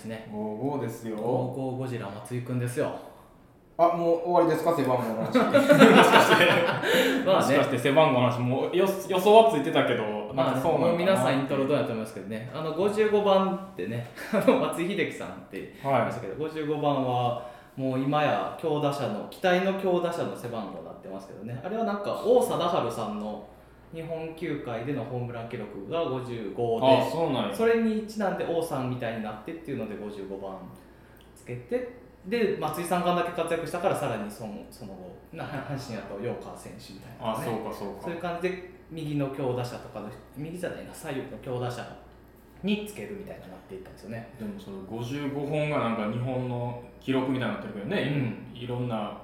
ですね。55ですよ。ゴーゴーゴジラ松井くんですよ。あもう終わりですか？背番号の話。もまあね。しかして背番号の話もうよ予想はついてたけどまあかそう皆さんイントロどうやと思いますけどね。あの55番ってね 松井秀喜さんって言いまはしたけど、55番はもう今や強打者の期待の強打者の背番号になってますけどね。あれはなんか王貞治さんの日本球界でのホームラン記録が55いあでそうなんや。それにちなんで王さんみたいになってっていうので55番つけてで松井さんがだけ活躍したからさらにそのその後な阪神だと陽川選手みたいな、あそうかそうか。そういう感じで右の強打者とかの右じゃないな左右の強打者につけるみたいになっていったんですよね。でもその55本がなんか日本の記録みたいになってるけどね、いろんな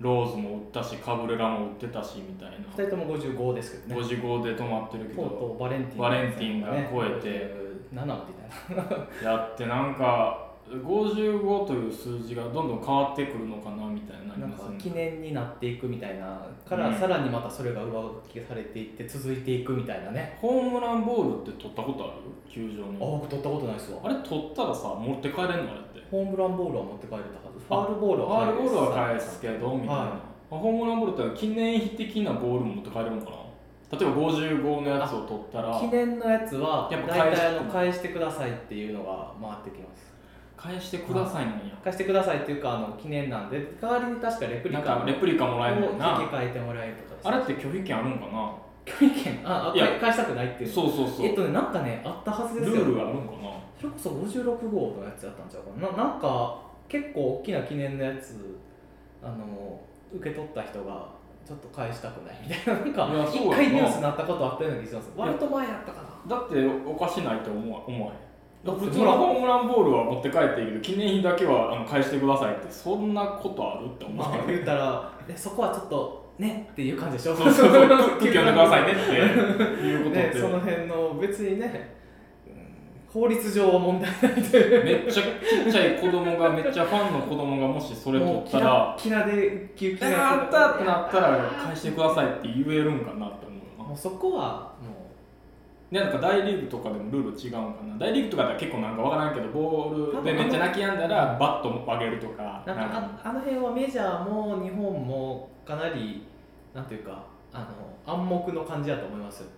ローズも打ったしカブレラも打ってたしみたいな。2人とも55ですけどね。55で止まってるけどとバレンティンバレンティンが超えて。7みたいなやってなんか55という数字がどんどん変わってくるのかなみたいななんかね。記念になっていくみたいなから、うん。さらにまたそれが上書きされていって続いていくみたいなね。ホームランボールって取ったことある？球場あの僕取ったことないですわ。あれ取ったらさ持って帰れんのあれってホームランボールは持って帰れたはず。ファールボールフはァールボールは返すけどみたいな、はホームランボールって記念碑的なボールも持って帰れるのかな例えば55のやつを取ったら記念のやつはやっぱ大体あの返してくださいっていうのが回ってきます。返してくださいなんや。返してくださいっていうかあの記念なんで代わりに確かレプリなんカかレプリカもらえるもんをなえてもらえるとか。あれって拒否権あるんかな？拒否権？ああ返したくないっていう。そうそうそう、えっとねなんかねあったはずですよ。ルールがあるんかな？それこそ56号のやつやったんちゃうかな。ななんか結構大きな記念のやつあの受け取った人がちょっと返したくないみたいななんか一回ニュースになったことあったような気がします割と前やったかな。だっておかしないと思わ思わへん普通のホームランボールは持って帰っていいけど記念碑だけはあの返してくださいってそんなことあるって思まあわへん。言ったらえそこはちょっとねっていう感じでしょ。そうそうそう空気読んでくださいねっていうことって、ねその辺の別にねうん法律上は問題ないという。めっちゃちっちゃい子供がめっちゃファンの子供がもしそれ取ったらキラキラで救急「あった!」ってなったら返してくださいって言えるんかなって思う。なもうそこはもでなんか大リーグとかでもルール違うんかな。大リーグとかでは結構なんかわからんけどボールでめっちゃ泣き止んだらバットも上げるとか。うなんかああの辺はメジャーも日本もかなりなんていうかあの暗黙の感じだと思いますよ。あ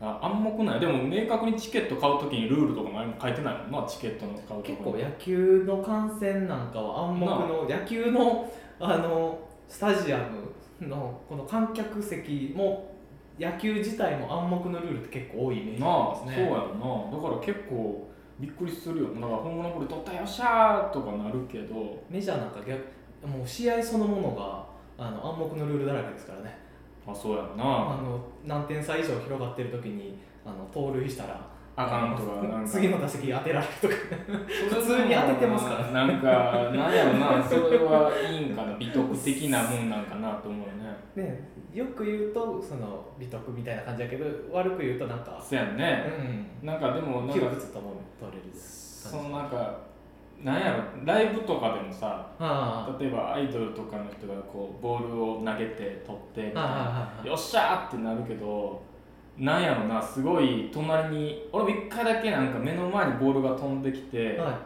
暗黙ない。でも明確にチケット買うときにルールとか何も書いてないもんな？チケットの買う結構野球の観戦なんかは暗黙の野球のあのスタジアムのこの観客席も野球自体も暗黙のルールって結構多いイメージなあですね。そうやろな。だから結構びっくりするよ。だからホームランボール取ったよっしゃーとかなるけど。メジャーなんか逆もう試合そのものがあの暗黙のルールだらけですからねあそうやろな。あの何点差以上広がってる時にあの盗塁したらアカウントがなんか。次の打席当てられるとか。普普通に当ててますから。なんかなんやろな。それはいいんかな美徳的なもんなんかなと思うね。ねよく言うとその美徳みたいな感じだけど悪く言うとなんか。そうやんうね、ん。なんかでもなん窮か屈とも取れる。そのなんかなんやろライブとかでもさあ例えばアイドルとかの人がこうボールを投げて取ってみたいな。よっしゃーってなるけどなんやろなすごい隣に俺も一回だけなんか目の前にボールが飛んできて、は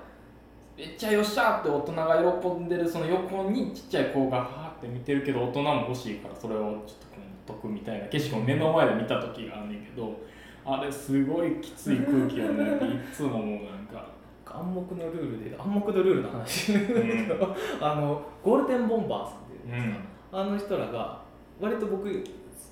めっちゃよっしゃーって大人が喜んでるその横にちっちゃい子がはーって見てるけど大人も欲しいからそれをちょっとこう解くみたいな景色を目の前で見た時があんねんけどあれすごいきつい空気をねっていつも思うなんか暗黙のルールで暗黙のルールの話、ん。あのゴールデンボンバーさんっていううん。んですか、あの人らが割と僕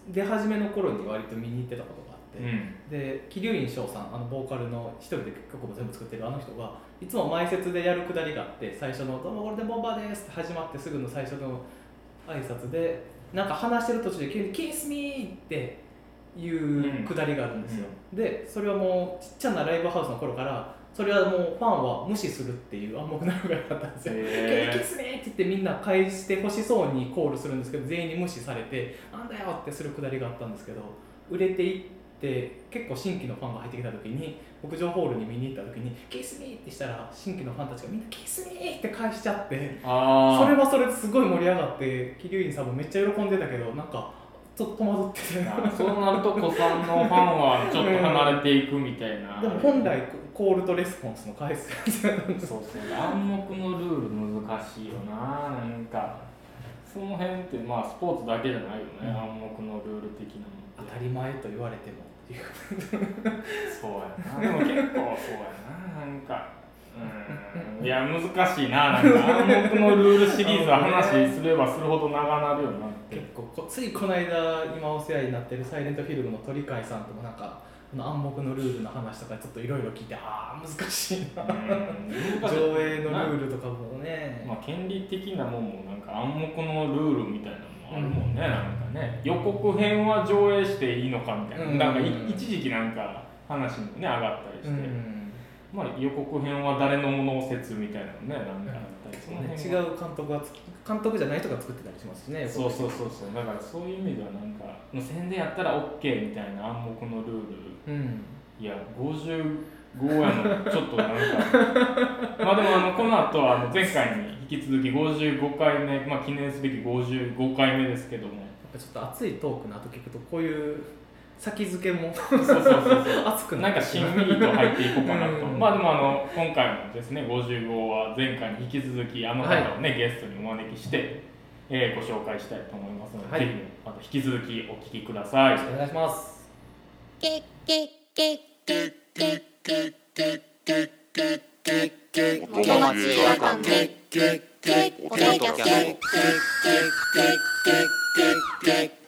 出始めの頃に割と見に行ってたことがあって、うん。で桐生院翔さんあのボーカルの一人で曲も全部作ってるあの人がいつも前説でやるくだりがあって最初の「どうもゴールデンボンバーです」って始まってすぐの最初の挨拶でなんか話してる途中で急に「キスミー!」っていうくだりがあるんですよ、でそれはもうちっちゃなライブハウスの頃からそれはもうファンは無視するっていう暗黙のったんですよキスミーって言ってみんな返してほしそうにコールするんですけど全員に無視されてなんだよってするくだりがあったんですけど売れていって結構新規のファンが入ってきた時に屋上ホールに見に行った時に「キスミー!」ってしたら新規のファンたちがみんな「キスミー!」って返しちゃってあそれはそれですごい盛り上がって桐生院さんもめっちゃ喜んでたけどなんかちょっと戸惑っててあそうなると子さんのファンはちょっと離れていくみたいな、でも本来コールとレスポンスの返すやつ。なんですそうそう暗黙のルール難しいよな。なんかその辺ってまあスポーツだけじゃないよね、うん。暗黙のルール的なの当たり前と言われてもっていう。そうやな。でも結構そうやな。なんかうん。いや難しいな。なんか暗黙のルールシリーズは話すればするほど長なるよなって。結構こついこの間今お世話になってるサイレントフィルムの鳥飼さんともなんか暗黙のルールの話とかちょっといろいろ聞いてああ難しいな。上映のルールとかもね。まあ、権利的なもんもなんか暗黙のルールみたいなのもあるもんね、なんかね。予告編は上映していいのかみたいな、うん。なんかい一時期なんか話もね上がったりして、うん。まあ、予告編は誰のもの説みたいなのねなんかあったり、そのね違う監督がつ監督じゃない人が作ってたりしますしねそうそうそうそう。だからそういう意味ではなんか宣伝やったら OK みたいな暗黙のルール。うん。いや55やのちょっとなんか。まあでもあのこの後はあの前回に引き続き55回目、まあ、記念すべき55回目ですけども。やっぱちょっと熱いトークの後聞くとこういう先付けも。そうそうそうそう。熱くなんかしんみりと入っていこうかなと、うん。まあでもあの今回もですね55は前回に引き続きあの方をね、ゲストにお招きして、えーご紹介したいと思いますので、はい。ぜひまた引き続きお聞きください。お願いします。元町映画館でポッドキャスと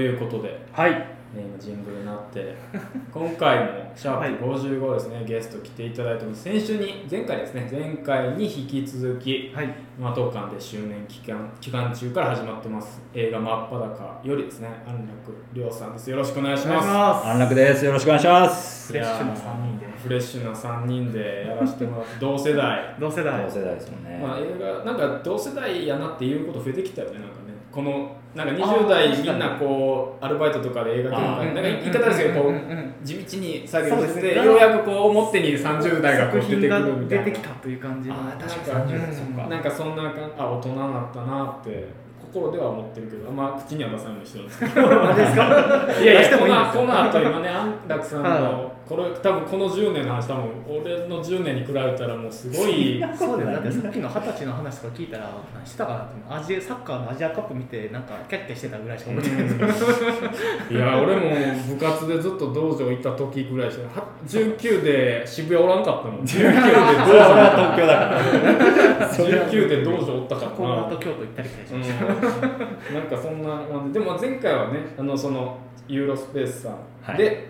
いうことで、はい。ね、今ジングルになって 今回もシャープ55ですね、ゲスト来ていただいてます。先週に前回ですね前回に引き続きはい。馬当館で周年期間期間中から始まってます。映画「真っ裸」よりですね安楽亮さんです。よろしくお願いします。ます。安楽です。よろしくお願いします。フレッシュな3人で。フレッシュな3人でやらせてもらって 同世代。同世代。同世代ですもんね。まあ映画なんか同世代やなっていうこと増えてきたよねなんか。ねこのなんかあ20ー代みんなこうアルバイトとかで映画業界なんか言い方ですけど地道に作業してようやくこう表に30代がこう出てくるみたいな出てきたという感じのあー確かにうなんかそんな感あ大人になったなって心では思ってるけど。あんま口には出さないようにしてるんですけど いやいや出してもいいんですよこの後今ね安楽さんはのこれ多分この10年の話多分俺の10年に比べたらもうすごいそうだよだってさっきの二十歳の話とか聞いたら何してたかなってアジアサッカーのアジアカップ見てなんかキャッキャしてたぐらいしか覚えてない。ですいや俺も部活でずっと道場行った時ぐらいしかは19で渋谷おらんかったもん。19で道それは東京だから。場19で道場おったからこのな後京都行ったり来たりしうんました、なんかそんな感じ。でも前回はねあのそのユーロスペースさんはい。で、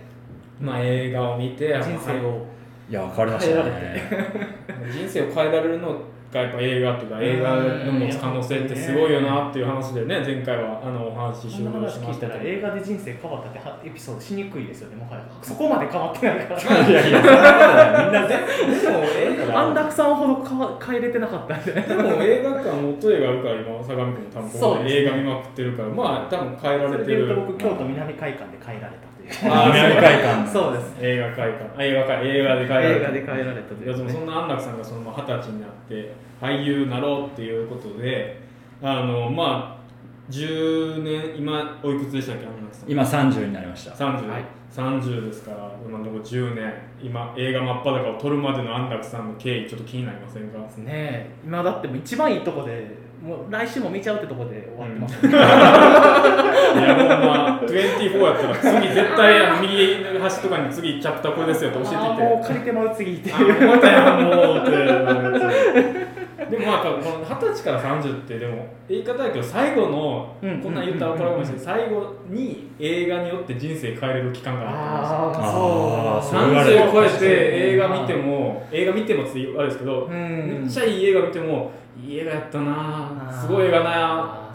まあ、映画を見て人生をい。や、わかりましたね。人生を変えられるのがやっぱ映画っていうか映画の持つ可能性ってすごいよなっていう話でね前回はあのお話終し話聞いたましたけどら映画で人生変わったってはエピソードしにくいですよねもはやそこまで変わってないからいやいや。みんなで。でも映画安楽さんほど変えれてなかったんでねでも映画館元映画あるから今相模君も多分ここで映画見まくってるからまあ多分変えらそれてるれで言うと僕京都南会館で変えられたとい うあー南海館。そうです。映画会館。あ映画会映画で変えられた。映画で変えられたといやでもそんな安楽さんがそのまあ二十歳になって俳優になろうっていうことであのまあ10年今おいくつでしたっけ安楽さん。今30になりました。30、はい。30ですから今のところ10年。今映画真っ裸を撮るまでの安楽さんの経緯ちょっと気になりませんか？ね。今だって一番いいとこでもう来週も見ちゃうってとこで終わってます、いやほんま24やったら次絶対あの右端とかに次チャプターこれですよって教えていて。もう借りてまう次って。あまたやもうってでもまあこの二十歳から30ってでも言い方だけど最後の、うんこんなん言ったら怒られますけど最後に映画によって人生変えれる期間があったんですよ。あああーそう。言われる30超えて映画見ても映画見てもって言われるんですけど、うんめっちゃいい映画見てもいい映画やったなすごい映画な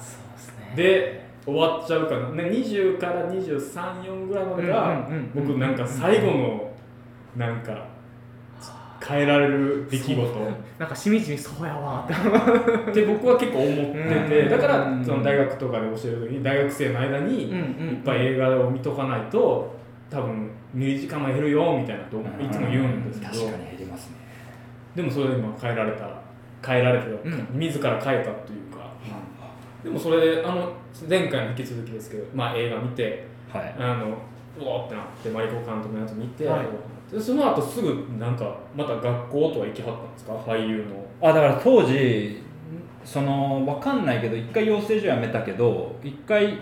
で終わっちゃうかな、ね、20から234ぐらいまでが、僕なんか最後のなんか変えられる出来事。なんかしみじみそうやわ。って僕は結構思っててうん。だからその大学とかで教える時に大学生の間にいっぱい映画を見とかないと多分見る時間も減るよみたいなといつも言うんですけど。確かに減りますね。でもそれで今変えられた変えられてる、うん。自ら変えたというか。でもそれあの前回の引き続きですけど、まあ、映画見てはい。あのうわーってなってマリコ監督のやつ見て、はいでその後すぐなんかまた学校とは行きはったんですか？俳優の。あだから当時その分かんないけど一回養成所辞めたけど一回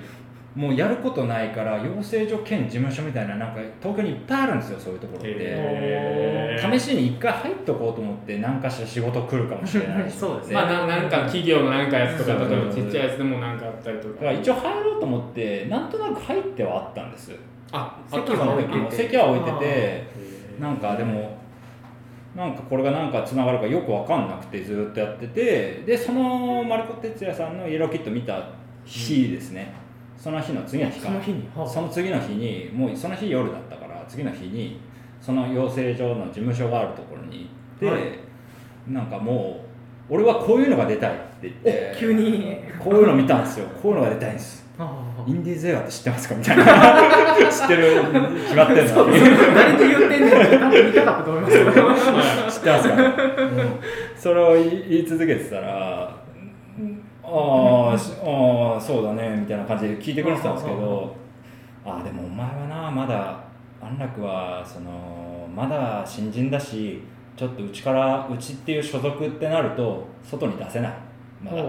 もうやることないから養成所兼事務所みたいななんか東京にいっぱいあるんですよそういうところって。試しに一回入っとこうと思って何かしら仕事来るかもしれないし。そうですね。まあななんか企業のなんかやつとか例えばちっちゃいやつでもなんかあったりとか。だから一応入ろうと思ってなんとなく入ってはあったんです。あ席あは置いてて。席は置いててなんかでもなんかこれがなんかつながるかよく分かんなくてずっとやっててでそのマリコ哲也さんのイエローキット見た日ですね、その日の次の日かその日に？はあ。その次の日にもうその日夜だったから次の日にその養成所の事務所があるところに行って、はい。なんかもう俺はこういうのが出たいって言ってお急に。こういうの見たんですよ。こういうのが出たいんですインディーズ映画って知ってますか？みたいな。知ってる決まってんの。に誰で言ってんねん多分見たかったと思いますよ。知ってますか、それを言い続けてたらああーそうだねみたいな感じで聞いてくれてたんですけどああでもお前はなまだ安楽はそのまだ新人だしちょっとうちからうちっていう所属ってなると外に出せないまだ。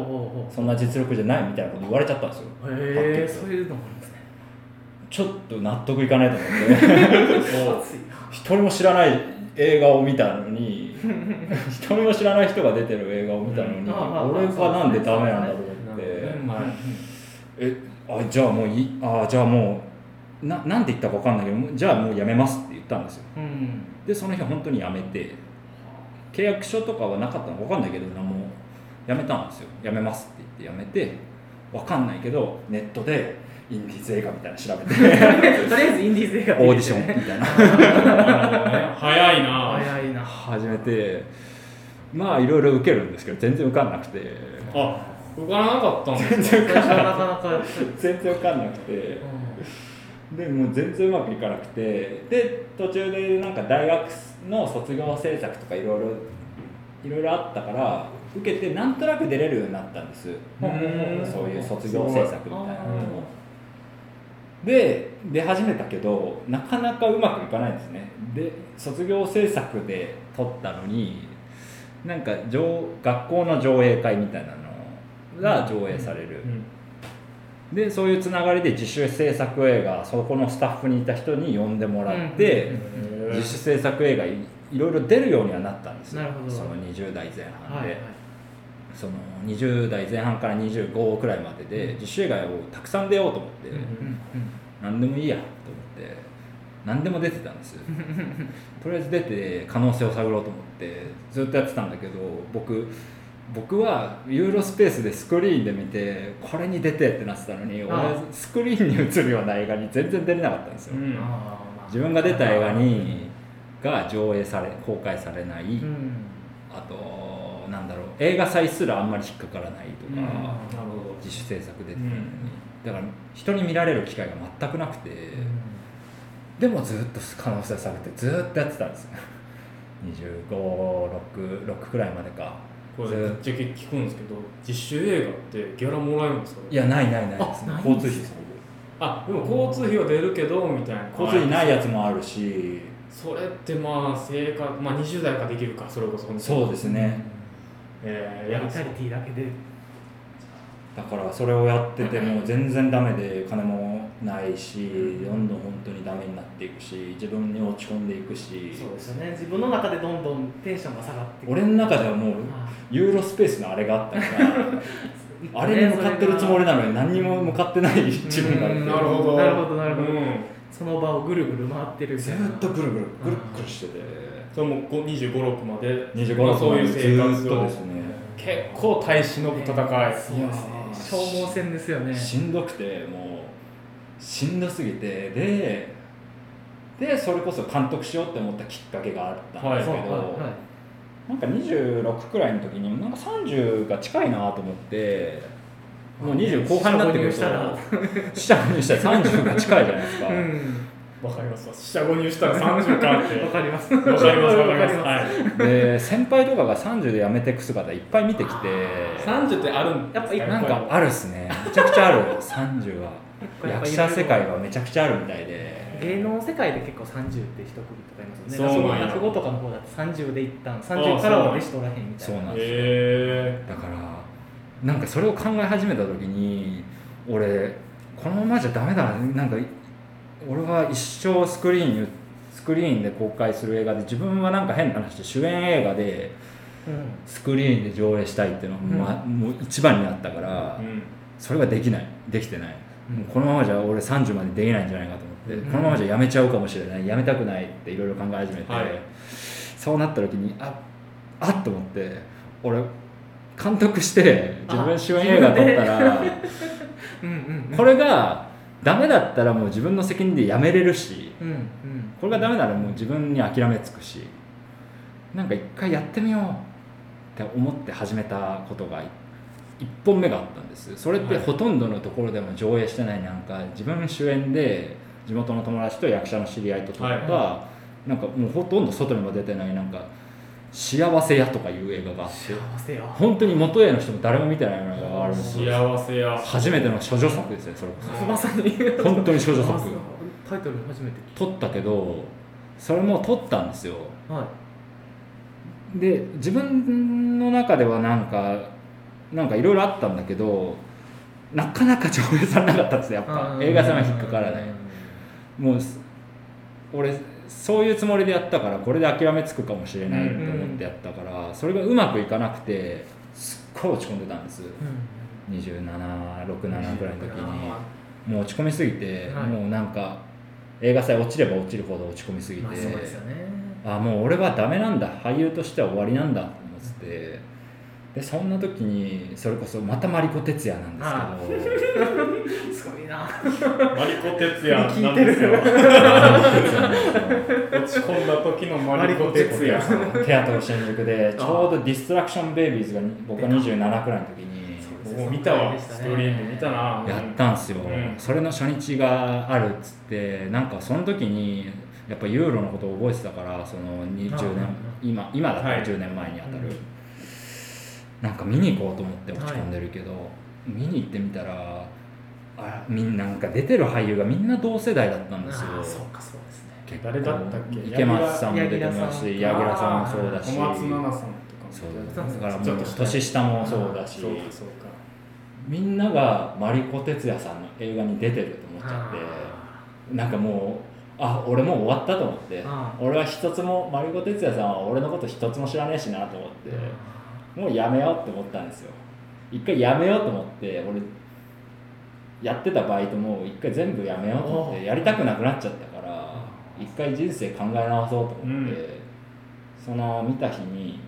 そんな実力じゃないみたいなこと言われちゃったんですよ。うへえそういうのもあるんですね。ちょっと納得いかないと思って 一人も知らない映画を見たのに一人も知らない人が出てる映画を見たのに、俺がなんでダメなんだろうって、えあじゃあもういいあじゃあもうななんで言ったか分かんないけどじゃあもうやめますって言ったんですよ。うん。でその日本当にやめて契約書とかはなかったのか分かんないけどなもうやめたんですよ。やめますって言ってやめて分かんないけどネットでインディーズ映画みたいなの調べて。とりあえずインディーズ映画オーディションみたいな。早いな。早いな。始めてまあいろいろ受けるんですけど全然受かんなくて。あ受からなかったんですか？最初はなかなかやっぱり 全然受かんなくて。でもう全然うまくいかなくて。で途中でなんか大学の卒業制作とかいろいろいろいろあったから受けてなんとなく出れるようになったんです。うん。そういう卒業制作みたいなのあで出始めたけどなかなかうまくいかないんですね。で卒業制作で撮ったのになんか上学校の上映会みたいなのが上映される、うん。でそういうつながりで自主制作映画そこのスタッフにいた人に呼んでもらって、うん。自主制作映画いいろいろ出るようにはなったんですよ。その20代前半で、はいはいその20代前半から25くらいまでで自主映画をたくさん出ようと思って、何でもいいやと思って何でも出てたんです。とりあえず出て可能性を探ろうと思ってずっとやってたんだけど僕僕はユーロスペースでスクリーンで見てこれに出てってなってたのに俺あ。スクリーンに映るような映画に全然出れなかったんですよ、自分が出た映画にが上映され公開されない、うん。あと映画祭すらあんまり引っかからないとか、うんなるほど。自主制作出てるのに、うん。だから人に見られる機会が全くなくて、でもずっと可能性下げてずっとやってたんですよ。256くらいまでか。これめっちゃ聞くんですけど実習映画ってギャラもらえるんですか？いやないないないです。あないん交通費ですあでも交通費は出るけどみたいな。交通費ないやつもあるし。それってまあ生活まあ20代からできるかそれこそ。そうですねえややりたいだけで。だからそれをやってても全然ダメで金もないしどんどん本当にダメになっていくし自分に落ち込んでいくし。そうですよね。自分の中でどんどんテンションが下がっていく。俺の中ではもうあユーロスペースのあれがあったから あれに向かってるつもりなのに何にも向かってない自分がなる。ほどなるほどなるほど。うん。その場をぐるぐる回ってるみずっとぐるぐるぐるっぐるしててそれも2 5 6まで。25まあそういう生活を。ずっとですね。結構耐え忍ぶ戦い。そうですね。消耗戦ですよね。しんどくてもうしんどすぎて。ででそれこそ監督しようって思ったきっかけがあったんですけど、はい。はいなんか26くらいの時になんか30が近いなと思ってもう20後半になってくると下にしたら。30が近いじゃないですか、うんわかります。わ四捨五入したら30かって。わかります。わかりますわかります。わかります。はい。で先輩とかが30で辞めてく姿いっぱい見てきて。30ってあるん？やっぱなんかあるっすね。めちゃくちゃある。30は。役者世界はめちゃくちゃあるみたいで。芸能世界で結構30って一区切とかいますよね。そうなんや。落語とかの方だって30で一旦30からは弟子取らへんみたいな。そうなんですへだからなんかそれを考え始めた時に俺このままじゃダメだなんか俺は一生スクリーンにスクリーンで公開する映画で自分はなんか変な話で主演映画でうんスクリーンで上映したいっていうのが、まもう一番にあったから、えうん。それができない。できてない、うん。もうこのままじゃ俺30までできないんじゃないかと思って、うん。このままじゃやめちゃうかもしれない。やめたくないっていろいろ考え始めて、はい。そうなった時にああっと思って俺監督して自分主演映画撮ったらうんうんうん。これがダメだったらもう自分の責任でやめれるしうんうん。これがダメならもう自分に諦めつくしなんか一回やってみようって思って始めたことが一本目があったんです。それってはい。ほとんどのところでも上映してないなんか自分主演で地元の友達と役者の知り合いと撮った、はなんかもうほとんど外にも出てないなんか「幸せや」とかいう映画が。幸せよ本当に元への人も誰も見てない映画があるんですよ。幸せや。初めての処女作ですねそれこそ。まさに本当に少女作。タイトル初めて撮ったけどそれも撮ったんですよ。たはい。で自分の中ではなんかなんかいろいろあったんだけどなかなか上映されなかったんですよやっぱ。映画さんは引っかからない。もうす俺そういうつもりでやったからこれで諦めつくかもしれないって思ってやったからそれがうまくいかなくてすっごい落ち込んでたんです。2767ぐらいの時に。もう落ち込みすぎて、はい。もうなんか映画祭落ちれば落ちるほど落ち込みすぎて、まあもう俺はダメなんだ。俳優としては終わりなんだと思っててでそんな時にそれこそまたマリコ哲也なんですけど。すごいな。真利子哲也なんですよ。真利子哲也なんですよ。落ち込んだ時の真利子哲也 テアトル新宿でちょうどディストラクションベイビーズが僕が27くらいの時にもう見たわ。ストーリーで見たな。やったんすよ、うん。それの初日があるっつってなんかその時にやっぱユーロのことを覚えてたからその20年今今だったらはい。10年前にあたる、うんなんか見に行こうと思って落ち込んでるけど、見に行ってみたらあみんななんか出てる俳優がみんな同世代だったんですよ。そうかそうですね。誰だったっけ？池松さんも出てますし柳柳楽さん。もそうだし。小松菜奈さんとかも。そうだからもう年下もそうだし。そうかそうか。みんながマリコ哲也さんの映画に出てると思っちゃってなんかもうあ俺もう終わったと思ってあ俺は一つもマリコ哲也さんは俺のこと一つも知らねえしなと思ってもうやめようって思ったんですよ。一回やめようと思って俺やってたバイトも一回全部やめようと思ってやりたくなくなっちゃったから一回人生考え直そうと思って、うん。その見た日に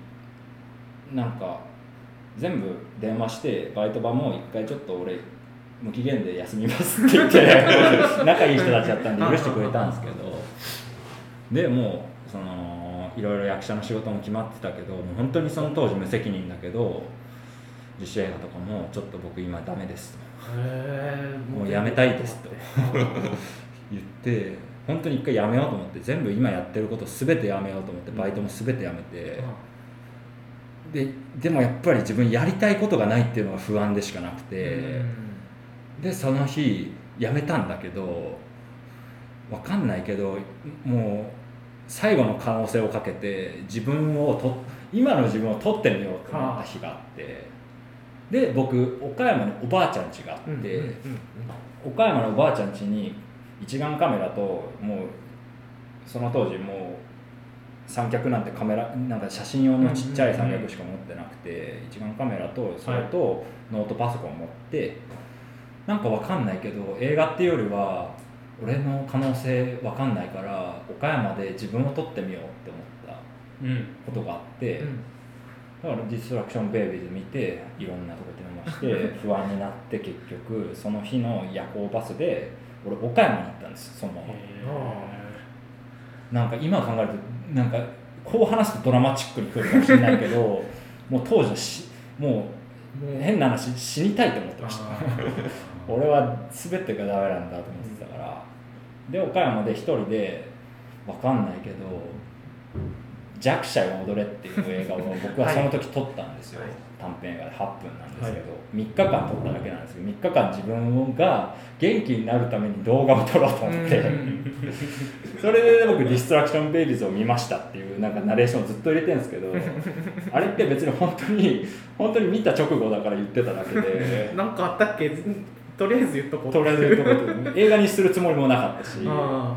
なんか全部電話してバイト場も一回ちょっと俺無期限で休みますって言って 仲いい人たちだったんで許してくれたんですけどでもうそのいろいろ役者の仕事も決まってたけどもう本当にその当時無責任だけど自主映画とかもちょっと僕今ダメですと。もうやめたいですと。言って本当に一回やめようと思って全部今やってること全てやめようと思ってバイトも全てやめて、ででもやっぱり自分やりたいことがないっていうのが不安でしかなくて、でその日やめたんだけどわかんないけどもう最後の可能性をかけて自分をと今の自分を取ってみようと思った日があってで僕岡山におばあちゃん家があって、岡山のおばあちゃん家に一眼カメラともうその当時もう三脚なんてカメラなんか写真用のちっちゃい三脚しか持ってなくて、一眼カメラとそれとノートパソコン持って、なんかわかんないけど映画っていうよりは俺の可能性わかんないから岡山で自分を撮ってみようって思ったうんことがあって、だからディストラクションベイビーズ見ていろんなとこ電話して 不安になって結局その日の夜行バスで俺岡山に行ったんですそのままなんか今考えるとなんかこう話すとドラマチックに来るかもしれないけど もう当時はしもう変な話死にたいと思ってました。俺は全てがダメなんだと思ってたから。で岡山で一人でわかんないけど「弱者よ踊れ」っていう映画を僕はその時撮ったんですよ、はい。短編映画で8分なんですけど、3日間撮っただけなんですけど。3日間自分が元気になるために動画を撮ろうと思って、それで僕ディストラクションベイビーズを見ましたっていうなんかナレーションをずっと入れてるんですけど。あれって別に本当に本当に見た直後だから言ってただけで。なんかあったっけ？とりあえず言っとこう。とりあえず言うとこって映画にするつもりもなかったし。あ。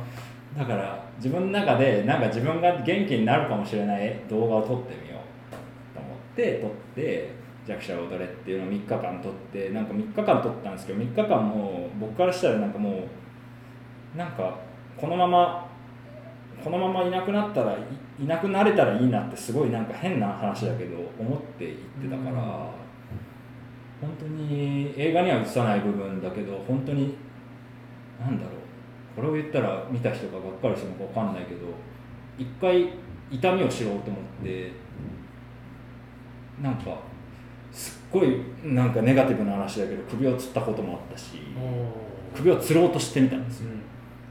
だから自分の中でなんか自分が元気になるかもしれない動画を撮ってみようと思って撮って「弱者を踊れ」っていうのを3日間撮ってなんか3日間撮ったんですけど3日間も僕からしたらなんかもうなんかこのままこのままいなくなったらいいなくなれたらいいなってすごいなんか変な話だけど思って言ってたから、うん。本当に映画には映さない部分だけど本当になんだろうこれを言ったら見た人ががっかりするのか分かんないけど一回痛みを知ろうと思ってなんかすっごいなんかネガティブな話だけど首をつったこともあったしお首をつろうとしてみたんですよ。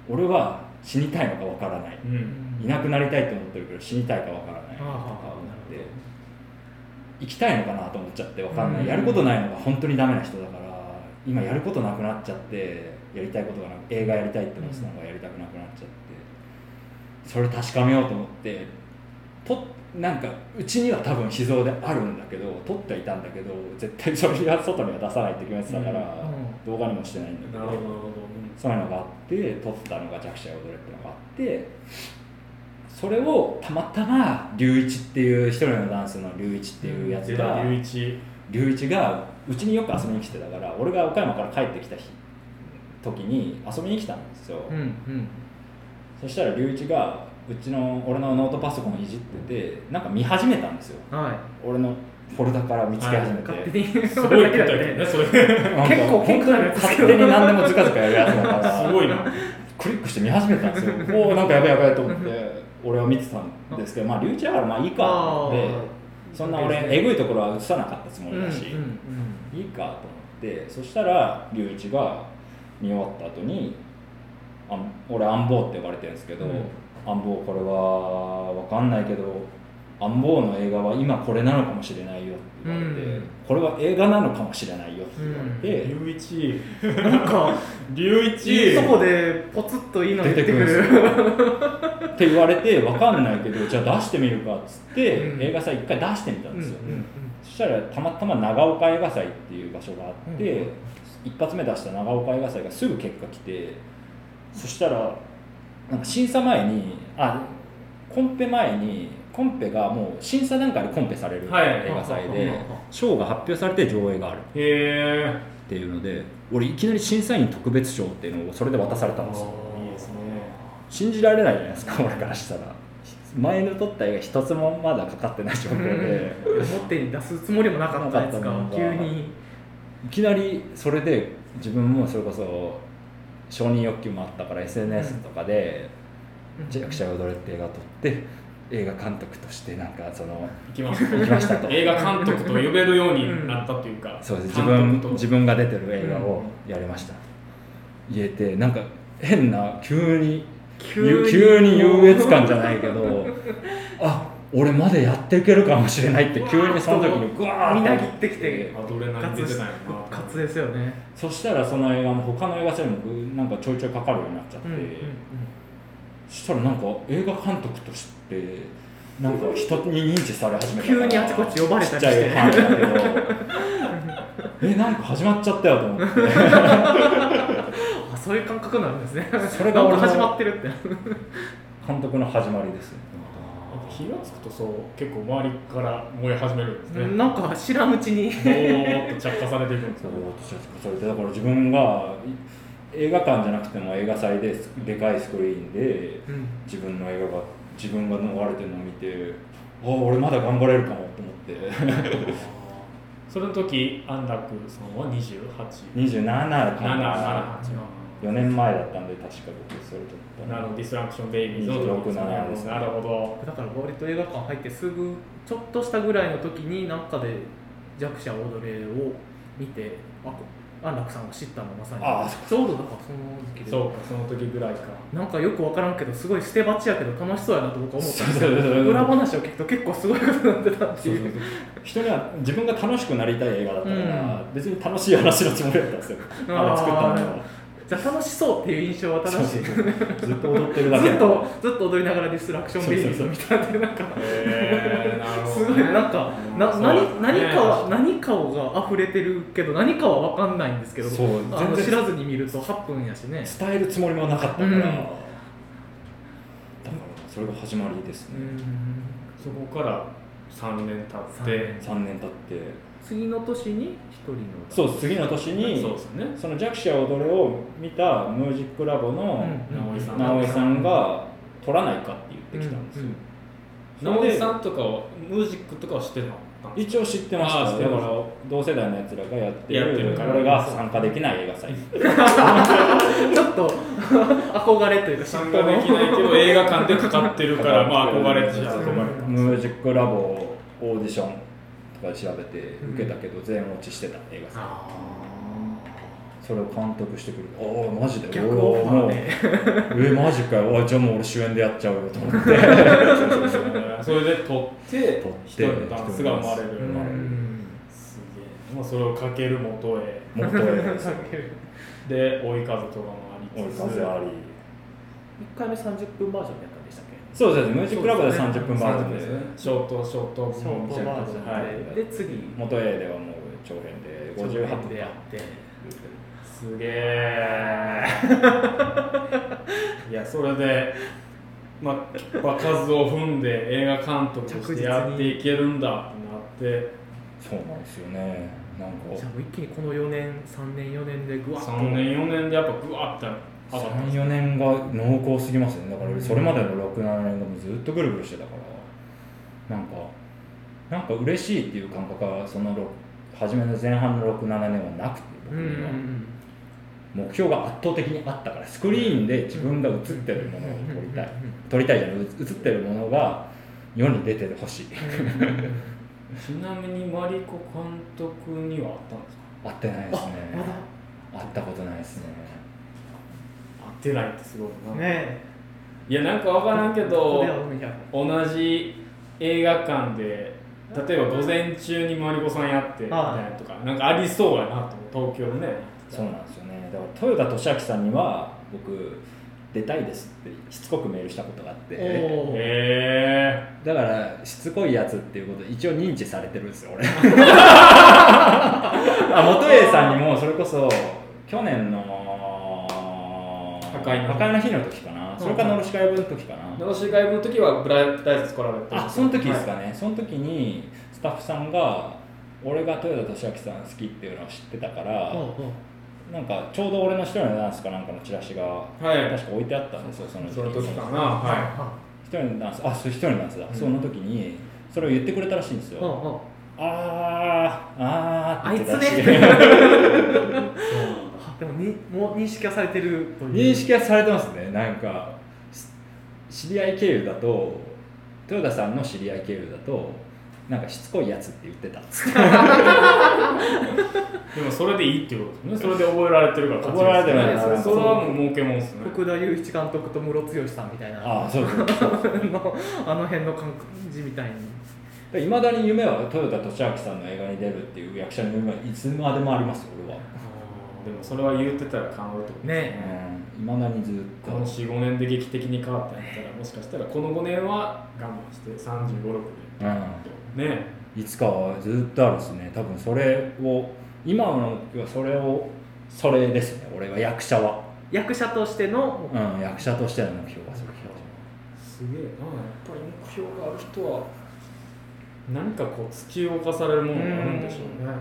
俺は死にたいのか分からない。うん。いなくなりたいと思ってるけど死にたいか分からない。とか思って生きたいのかなと思っちゃって分かんない。うん。やることないのが本当にダメな人だから今やることなくなっちゃってやりたいことがなく映画やりたいって思ってたのがやりたくなくなっちゃって。それ確かめようと思ってとなんかうちには多分秘蔵であるんだけど撮ってはいたんだけど絶対それは外には出さないって決めてたから、うん。動画にもしてないんだけどそういうのがあって撮ったのが弱者を踊れっていうのがあってそれをたまたま龍一っていう一人のダンスの龍一っていうやつ出が龍一がうちによく遊びに来てたから俺が岡山から帰ってきた日時に遊びに来たんですよ、うんうん。そしたら龍一がうちの俺のノートパソコンいじっててなんか見始めたんですよ。は俺のフォルダから見つけ始めいて、勝手に。すごいけどね結構本当に勝手に何でもずかずかやるやつだから。すごいな。クリックして見始めたんですよ。おおなんかやべやべと思って俺は見てたんですけどまあ龍一だからまあいいか。と思ってそんな俺えぐいところは映さなかったつもりだし、うんうん。いいかと思ってそしたら龍一が見終わった後にあん俺アンボーって呼ばれてるんですけど、うん。アンボーこれは分かんないけどアンボーの映画は今これなのかもしれないよって言われて、うん。これは映画なのかもしれないよって言われて、龍一。う んなんか龍いい一とこでポツッといいの出てくる。んでする。よ って言われて分かんないけどじゃあ出してみるかっつって、うん。映画祭一回出してみたんですよ、そしたらたまたま長岡映画祭っていう場所があって、うん一発目出した長岡映画祭がすぐ結果来てそしたらなんか審査前にあコンペ前にコンペがもう審査段階でコンペされるはい。映画祭で賞が発表されて上映があるっていうので俺いきなり審査員特別賞っていうのをそれで渡されたんですよ。いいですね。信じられないじゃないですか 俺からしたら。前の撮った映画一つもまだかかってない状況で。表に出すつもりもなかったやつがなか急にいきなりそれで自分もそれこそ承認欲求もあったから SNS とかで「じゃ役者が踊れ」って映画撮って映画監督としてなんかその行きました。行きましたと。映画監督と呼べるようになったというか、そうです。自監分自分が出てる映画をやりました。言えてなんか変な急に急に急に優越感じゃないけど あ俺までやっていけるかもしれないって急にその時にグワーッみなぎってきてアドレナリン出て。な復活ですよね。そしたらその映画も他の映画祭にもなんかちょいちょいかかるようになっちゃって、うんうんそしたらなんか映画監督としてなんか人に認知され始めた急にあちこち呼ばれたりして。ちっちゃいファンだけど。えなんか始まっちゃったよと思って。あそういう感覚なんですね。それが俺始まってるって。監督の始まりですね火がつくとそう結構周りから燃え始めるんですね、なんか知らんうちに。ぼーっと着火されていくんですそけどう私はそれでだから自分が映画館じゃなくても映画祭ででかいスクリーンでうん。自分の映画が自分が流れてるのを見てああ俺まだ頑張れるかもと思って。その時安楽さんは28 27か7な4年前だったんで確か僕それ撮ったなるほどディストラクションベイビーズ26 7ですねなるほど。だから割と映画館入ってすぐちょっとしたぐらいの時になんかで弱者踊れを見てあ安楽さんを知ったのまさにああちょうどだからその時期で。そうかその時ぐらいか。なんかよく分からんけどすごい捨て鉢やけど楽しそうやなと僕は思ったんですけど裏話を聞くと結構すごいことになってたっていう。人には自分が楽しくなりたい映画だったから、うん。別に楽しい話のつもりだったんですよ。あれ作ったのはじゃあ楽しそうっていう印象は正しい。ずっと踊ってるだけ ずっとずっと踊りながらディストラクションベイビーズみたいななんかすどごいなんかう何何かはね何かが溢れてるけど何かは分かんないんですけどそうあの全然知らずに見ると8分やしね。伝えるつもりもなかったから、うん。だからそれが始まりですね、そこから3年経って。3年経って次の年に一人のそう次の年にそうですね。その弱者踊れを見た MOOSIC LAB のうん。直井さんが取らないかって言ってきたんですよ、うん。直井さんとかはムージックとかは知ってたの一応知ってました。だから同世代のやつらがやってるやってるから。俺が参加できない映画祭。ちょっと 憧れというか。参加できないけど 映画館でかかってるからまあ憧れてた憧れたムージックラボオーディションとかで調べて受けたけど全落ちしてた映画祭それを監督してくれてああマジで？逆オファーで。えマジかよ。あじゃあもう俺主演でやっちゃうよと思って。それで撮って撮って一人のダンスが生まれる。生まれるすげえ。もうそれをかける元へ。元へ。で追い風とかもあり追いつつ風あり。1回目30分バージョンでやったそうですムージックラボで30分バージョンでショートショートショートバージョンで、はい。で次。元 A ではもう長編で58分。でやってすげえ いやそれでまあ場数を踏んで映画監督としてやっていけるんだってなって。そうなんですよね。なんか。じゃあもう一気にこの4年3年4年でぐわっと。3年4年でやっぱグワッて上がったんです34年が濃厚すぎますよね。だからそれまでの67年がもうずっとぐるぐるしてたから。なんかなんか嬉しいっていう感覚がそのろ初めの前半の67年はなくて僕には、目標が圧倒的にあったからスクリーンで自分が映ってるものを撮りたい。撮りたいじゃない映ってるものが世に出てほしい。ちなみにマリコ監督にはあったんですか？会ってないですね。あったことないですね会ってないってすごいな、ね。いやなんか分からんけえど同じ映画館で例えば午前中にマリコさんやってみたいなとかなんかありそうやなと東京でね。そうなんですよね。だから豊田俊明さんには僕出たいですってしつこくメールしたことがあって。へだからしつこいやつっていうこと一応認知されてるんですよ俺。あ元栄さんにもそれこそ去年の破壊の日破壊の日の時かな。それかのろし会分の時かな。えのし外部の時はブライト大切来られてあその時ですかね、その時にスタッフさんが俺が豊田俊明さん好きっていうのを知ってたから、おうおう。なんかちょうど俺の一人のダンスかなんかのチラシがはい。確か置いてあったんですよそのその時かな。は一人のダンスあそう一人のダンスだ、うん。その時にそれを言ってくれたらしいんですよ、おうおうあーあーって言ってたらしい。あいつね。あ でもにもう認識はされてるという。認識はされてますね。なんかし知り合い経由だと豊田さんの知り合い経由だとなんかしつこいやつって言ってた。っつってでもそれでいいっていうことですね。それで覚えられてるから覚えられてるねからそれはもう儲けもんっすね。福田雄一監督とムロツヨシさんみたいな。ああそうそう のあの辺の感じみたいに。いまだに夢は豊田俊明さんの映画に出るっていう役者の夢はいつまでもありますよ俺はでもそれは言ってたら可能ってことですね。いまだにずっと。この45年で劇的に変わったんやったらもしかしたらこの5年は我慢して3 5 6でね。いつかはずっとあるですね。多分それを今の時はそれをそれですね。俺は役者は、役者としてのうん、役者としての目標がそれすげえな。やっぱり目標がある人は何かこう突き動かされるものがあるんでしょうね。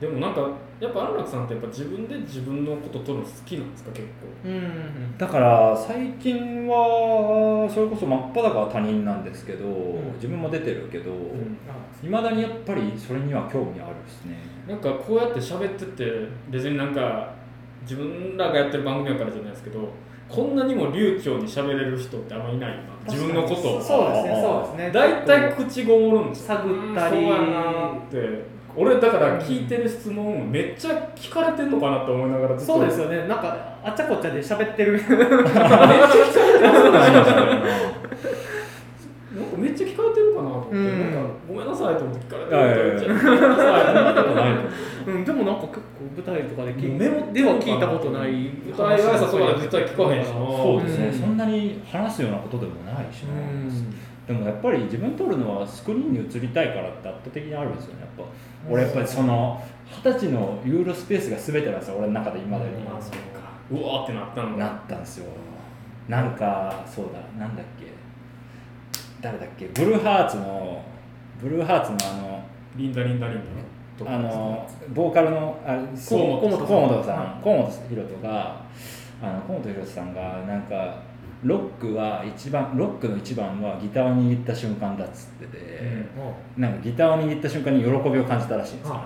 でもなんかやっぱ安楽さんってやっぱ自分で自分のこと撮るの好きなんですか結構？うん。だから最近はそれこそ真っ裸は他人なんですけど、ん。自分も出てるけどあいま、未だにやっぱりそれには興味あるですね。なんかこうやって喋ってて別になんか自分らがやってる番組やからじゃないですけどこんなにも流暢に喋れる人ってあんまいないよな自分のことを。そうですねそうですね。大体口ごもるんですよ。探ったり。うんそうやなって俺だから聞いてる質問めっちゃ聞かれてんのかなと思いながらずっと。そうですよね。なんかあっちゃこっちゃで喋ってる。なんかめっちゃ聞かれてるかなと思って、うん。なんかごめんなさいと思って聞かれてるとめっちゃごめんなさいそんなことないうん、でもなんか結構舞台とかで聞いメモでは聞いたことない舞台挨拶とかで絶対聞かへんしな。そうですね、うん。そんなに話すようなことでもないしな、うんでもやっぱり自分撮るのはスクリーンに映りたいからって圧倒的にあるんですよねやっぱ。俺やっぱりその二十歳のユーロスペースが全てなんですよ俺の中で今までにあそうか。うわーってなったのなったんですよ。なんかそうだなんだっけ。誰だっけ。ブルーハーツのブルーハーツのあのリンダリンダリンダあのボーカルのあ河本河本さん。河本ひろとがあの河本ひろとさんがなんかロックは一番ロックの一番はギターを握った瞬間だっつってて、なんかギターを握った瞬間に喜びを感じたらしいんですよ、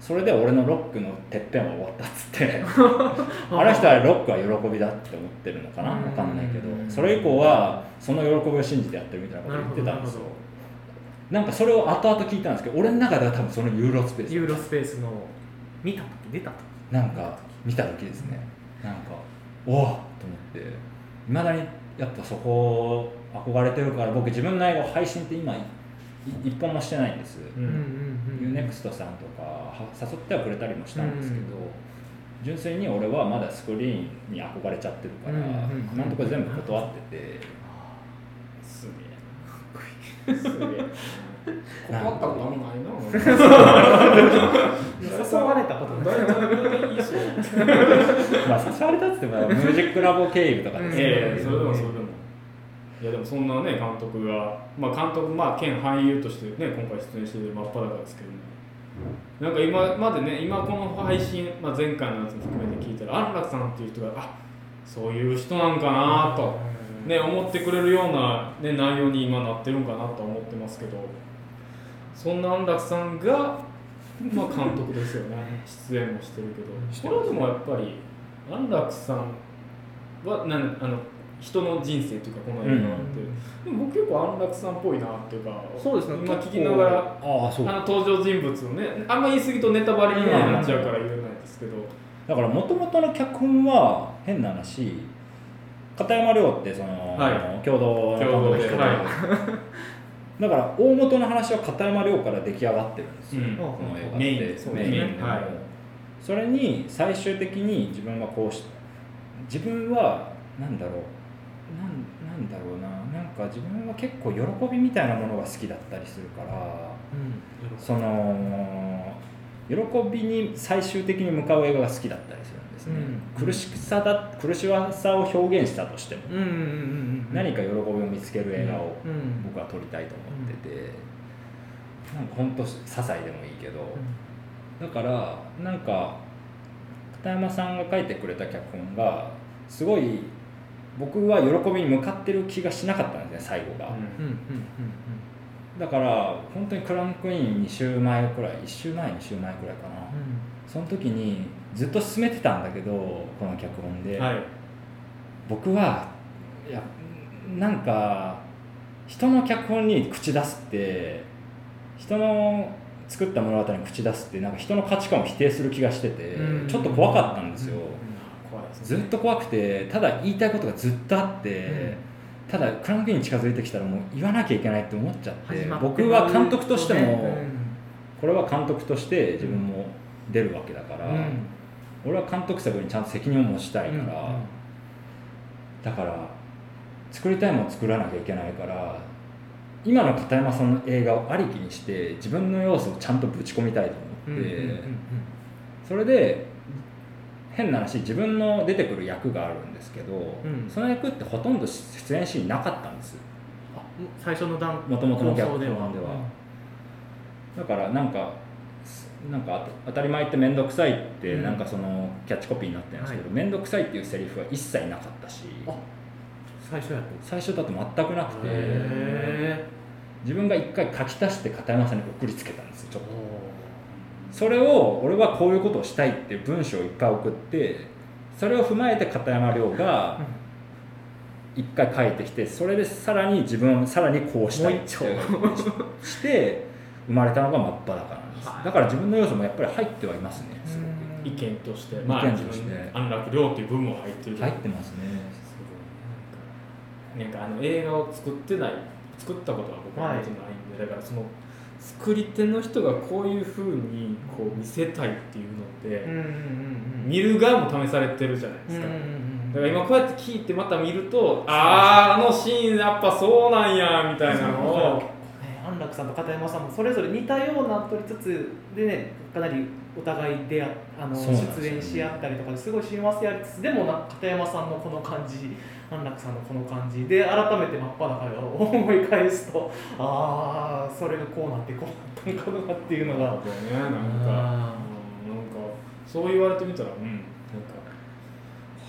それで俺のロックのてっぺんは終わったっつって。あの人はロックは喜びだって思ってるのかな？うん。分かんないけど。それ以降はその喜びを信じてやってるみたいなこと言ってたんですよ。なんかそれを後々聞いたんですけど俺の中では多分そのユーロスペースユーロスペースの見た時出た時。なんか見た時ですね。なんかおおと思っていまだにやっぱそこ憧れてるから僕自分の映画を配信って今い一本もしてないんです、ううんうん U-NEXT さんとかは誘ってはくれたりもしたんですけど、純粋に俺はまだスクリーンに憧れちゃってるから、うんうん今のところ全部断ってて、すげえ。すげえ。断ったことあんまないな。誘われたことない まあ誘われたっつってもミュージックラボ経由とかですいやいやそれでもそれでも。いやでもそんなね監督がまあ監督まあ兼俳優としてね今回出演してる真っ裸ですけども。なんか今までね今この配信、まあ、前回のやつも含めて聞いたら安楽さんっていう人があそういう人なんかなと、ね、思ってくれるような、ね、内容に今なってるんかなと思ってますけど。そんな安楽さんが、まあ、監督ですよね。出演もしてるけど。これはでもやっぱり安楽さんはなんあの人の人生というかこの映画って、でも僕結構安楽さんっぽいなっていうかそうですね。今聞きながらああそう。あの登場人物をねあんま言い過ぎとネタバレになっちゃうから言えないんですけど、だからもともとの脚本は変な話片山亮ってその、はい。共同の人で、共同では だから大元の話は片山亮から出来上がってるんですよ、うん。この映画って。メインね。メインでもはいそれに最終的に自分はこうし自分はなんだろうなんなんだろうななんか自分は結構喜びみたいなものが好きだったりするからその喜びに最終的に向かう映画が好きだったりするんですね、うん苦しさだ苦しさを表現したとしても、うんうんうんうん。何か喜びを見つける映画をうん僕は撮りたいと思ってて、なんか本当些細でもいいけど、だからなんか片山さんが書いてくれた脚本がすごい僕は喜びに向かってる気がしなかったんですね最後が、うんうんだから本当にクランクイン2週前くらい1週前2週前くらいかな、その時にずっと進めてたんだけどこの脚本で、はい。僕はいやなんか人の脚本に口出すって人の作った物語に口出すってなんか人の価値観を否定する気がしてて、うん。ちょっと怖かったんですよ、怖いですずっと怖くてただ言いたいことがずっとあって、ただクランクインに近づいてきたらもう言わなきゃいけないって思っちゃって僕は監督としても、うん。これは監督として自分も出るわけだから、うん。俺は監督作にちゃんと責任を持ちたいから、だから作りたいものを作らなきゃいけないから今の片山さんの映画をありきにして自分の要素をちゃんとぶち込みたいとうん思って、うんうんうんそれで変な話自分の出てくる役があるんですけど、ん。その役ってほとんど出演シーンなかったんです。あ最初の段もともとの脚本では。だからなんかなんか当たり前って面倒くさいってうん。なんかそのキャッチコピーになってるんですけど面倒、くさいっていうセリフは一切なかったし。あ最初やと最初だと全くなくて。へ自分が一回書き足して片山さんに送りつけたんですよちょっと。ー。それを俺はこういうことをしたいっていう文章をいっぱい送ってそれを踏まえて片山亮が一回書いてきてそれでさらに自分をさらにこうしたいっていうして生まれたのが真っ裸なんです。はい。だから自分の要素もやっぱり入ってはいますねすごく。意見として。意見まあ自として分安楽寮っていう部分も入ってる。入ってますねなんかあの映画を作ってない作ったことは僕はもちろんないんで、だからその作り手の人がこういうふうにこう見せたいっていうのって、見る側も試されてるじゃないですか、だから今こうやって聞いてまた見るとあああのシーンやっぱそうなんやみたいなのを。ね安楽さんと片山さんもそれぞれ似たような撮りつつでねかなりお互い出会あの出演し合ったりとかですごい親和性ありつつでもな片山さんのこの感じ安楽さんのこの感じで改めて真っ裸を思い返すとああそれがこうなってこうなったんかなっていうのが。なんかねなんか。うんなんかそう言われてみたらうんなんか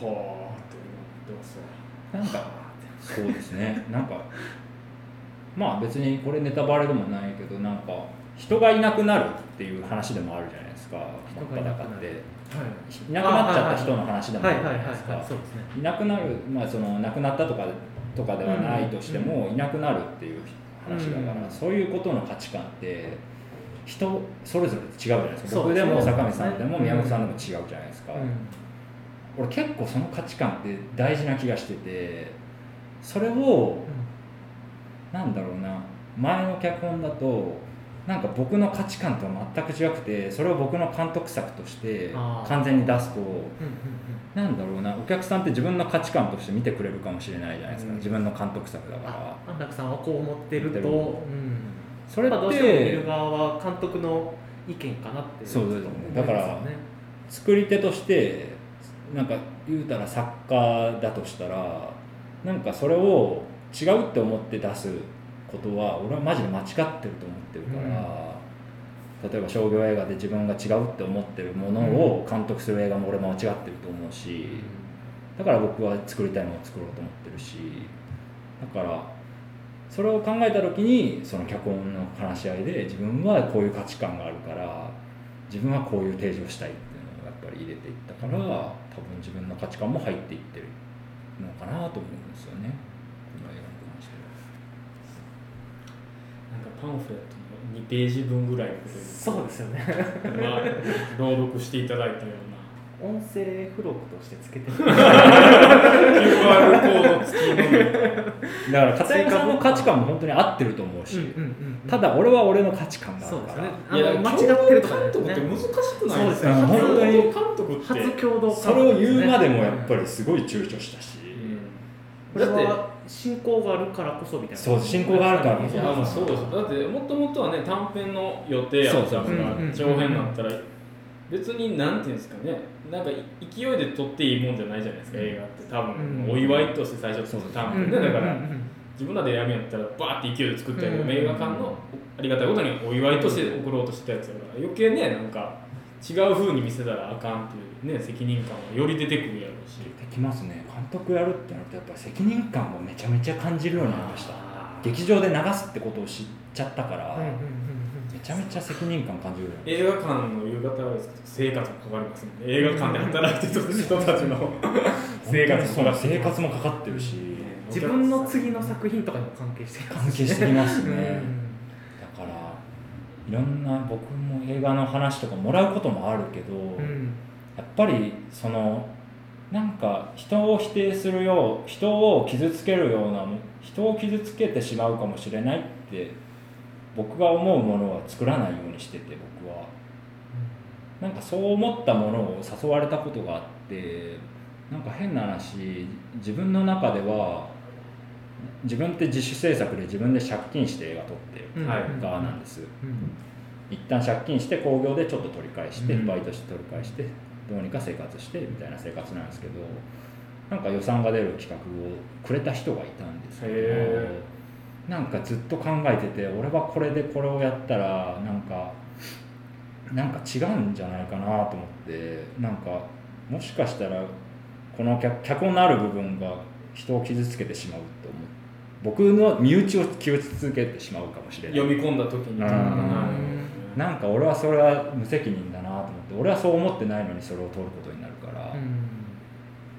はあって思ってますわ。なんかそうですね。なんかまあ別にこれネタバレでもないけどなんか人がいなくなるっていう話でもあるじゃないですか。真っ人がいなくなる。裸ってはい。いなくなっちゃった人の話でもあはいるじゃないですかいなくなるまあその亡くなったとかとかではないとしても、いなくなるっていう話だから、うんそういうことの価値観って人それぞれ違うじゃないですか。僕でも坂道さんでもうん宮本さんでも違うじゃないですか、俺結構その価値観って大事な気がしててそれをなんだろうな前の脚本だとなんか僕の価値観とは全く違くてそれを僕の監督作として完全に出すとなんだろうなお客さんって自分の価値観として見てくれるかもしれないじゃないですか、うん。自分の監督作だから。あ安楽さんはこう思ってると、うん、それっまあどうしても見るて側は監督の意見かなってそうですね。だから作り手としてなんか言うたら作家だとしたらなんかそれを違うって思って出すことは俺はマジで間違ってると思ってるから、例えば商業映画で自分が違うって思ってるものを監督する映画も俺も間違ってると思うし、だから僕は作りたいものを作ろうと思ってるしだからそれを考えた時にその脚本の話し合いで自分はこういう価値観があるから自分はこういう提示をしたいっていうのをやっぱり入れていったから多分自分の価値観も入っていってるのかなと思うんですよねこの映画に関しては。なんかパンフレットの2ページ分ぐらいのことそうですよねまあ朗読していただいたような音声付録としてつけてる。QR コード付きの。だから片山さんの価値観も本当に合ってると思うし、うんうんうんただ俺は俺の価値観があるから、そうですね。いや間違ってるとか監督って難しくないですかそうですね。本当に監督って初共同それを言うまでもやっぱりりすごい躊躇したし、これだっては進行があるからこそみたいな。そう進行があるからこそ。そうです。だってもともとはね短編の予定やったのそうそう。そうが長編になったら別になんていうんですかね。なんか勢いで撮っていいもんじゃないじゃないですか、映画って。多分、うん。お祝いとして最初撮った短編で、だからうんうんうん。自分らでやるんやったらバーって勢いで作ったけど、うん映画館のありがたいことにお祝いとして送ろうとしてたやつやから余計ねなんか違う風に見せたらあかんっていうね責任感はより出てくるやろうし。できますね。監督やるってなるとやっぱり責任感もめちゃめちゃ感じるようになりました。劇場で流すってことを知っちゃったから、うんうんうんめちゃめちゃ責任感感じるようになり映画館の夕方はですけど生活もかかりますね。映画館で働いてる人たちの生活もかかって生活もかかってるし、自分の次の作品とかにも関係して関係してきますね、うん。だからいろんな僕も映画の話とかもらうこともあるけど、うん。やっぱりそのなんか人を否定するよう人を傷つけるような人を傷つけてしまうかもしれないって僕が思うものは作らないようにしてて僕は。なんかそう思ったものを誘われたことがあってなんか変な話自分の中では自分って自主制作で自分で借金して映画撮ってうんはいうん。側なんです。うん。一旦借金して興行でちょっと取り返して、うん。バイトして取り返してどうにか生活してみたいな生活なんですけどなんか予算が出る企画をくれた人がいたんですけへどなんかずっと考えてて俺はこれでこれをやったらなんかなんか違うんじゃないかなと思ってなんかもしかしたらこの脚脚本のある部分が人を傷つけてしまうと思う。僕の身内を傷つけてしまうかもしれない。読み込んだ時に。うん。はいなんか俺はそれは無責任だなと思って俺はそう思ってないのにそれを取ることになるから、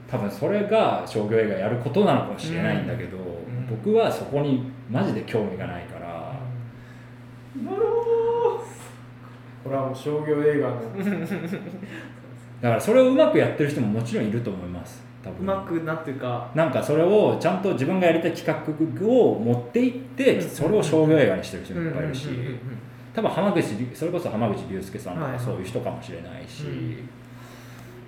多分それが商業映画やることなのかもしれないんだけど、ん。僕はそこにマジで興味がないから、なるほこれはもう商業映画の。だからそれをうまくやってる人ももちろんいると思います多分。うまくなんていうか。なんかそれをちゃんと自分がやりたい企画を持っていってそれを商業映画にしてる人もいっぱいいるし。うんうんうんうん多分浜口竜それこそ浜口竜介さんとかそういう人かもしれないし、うん。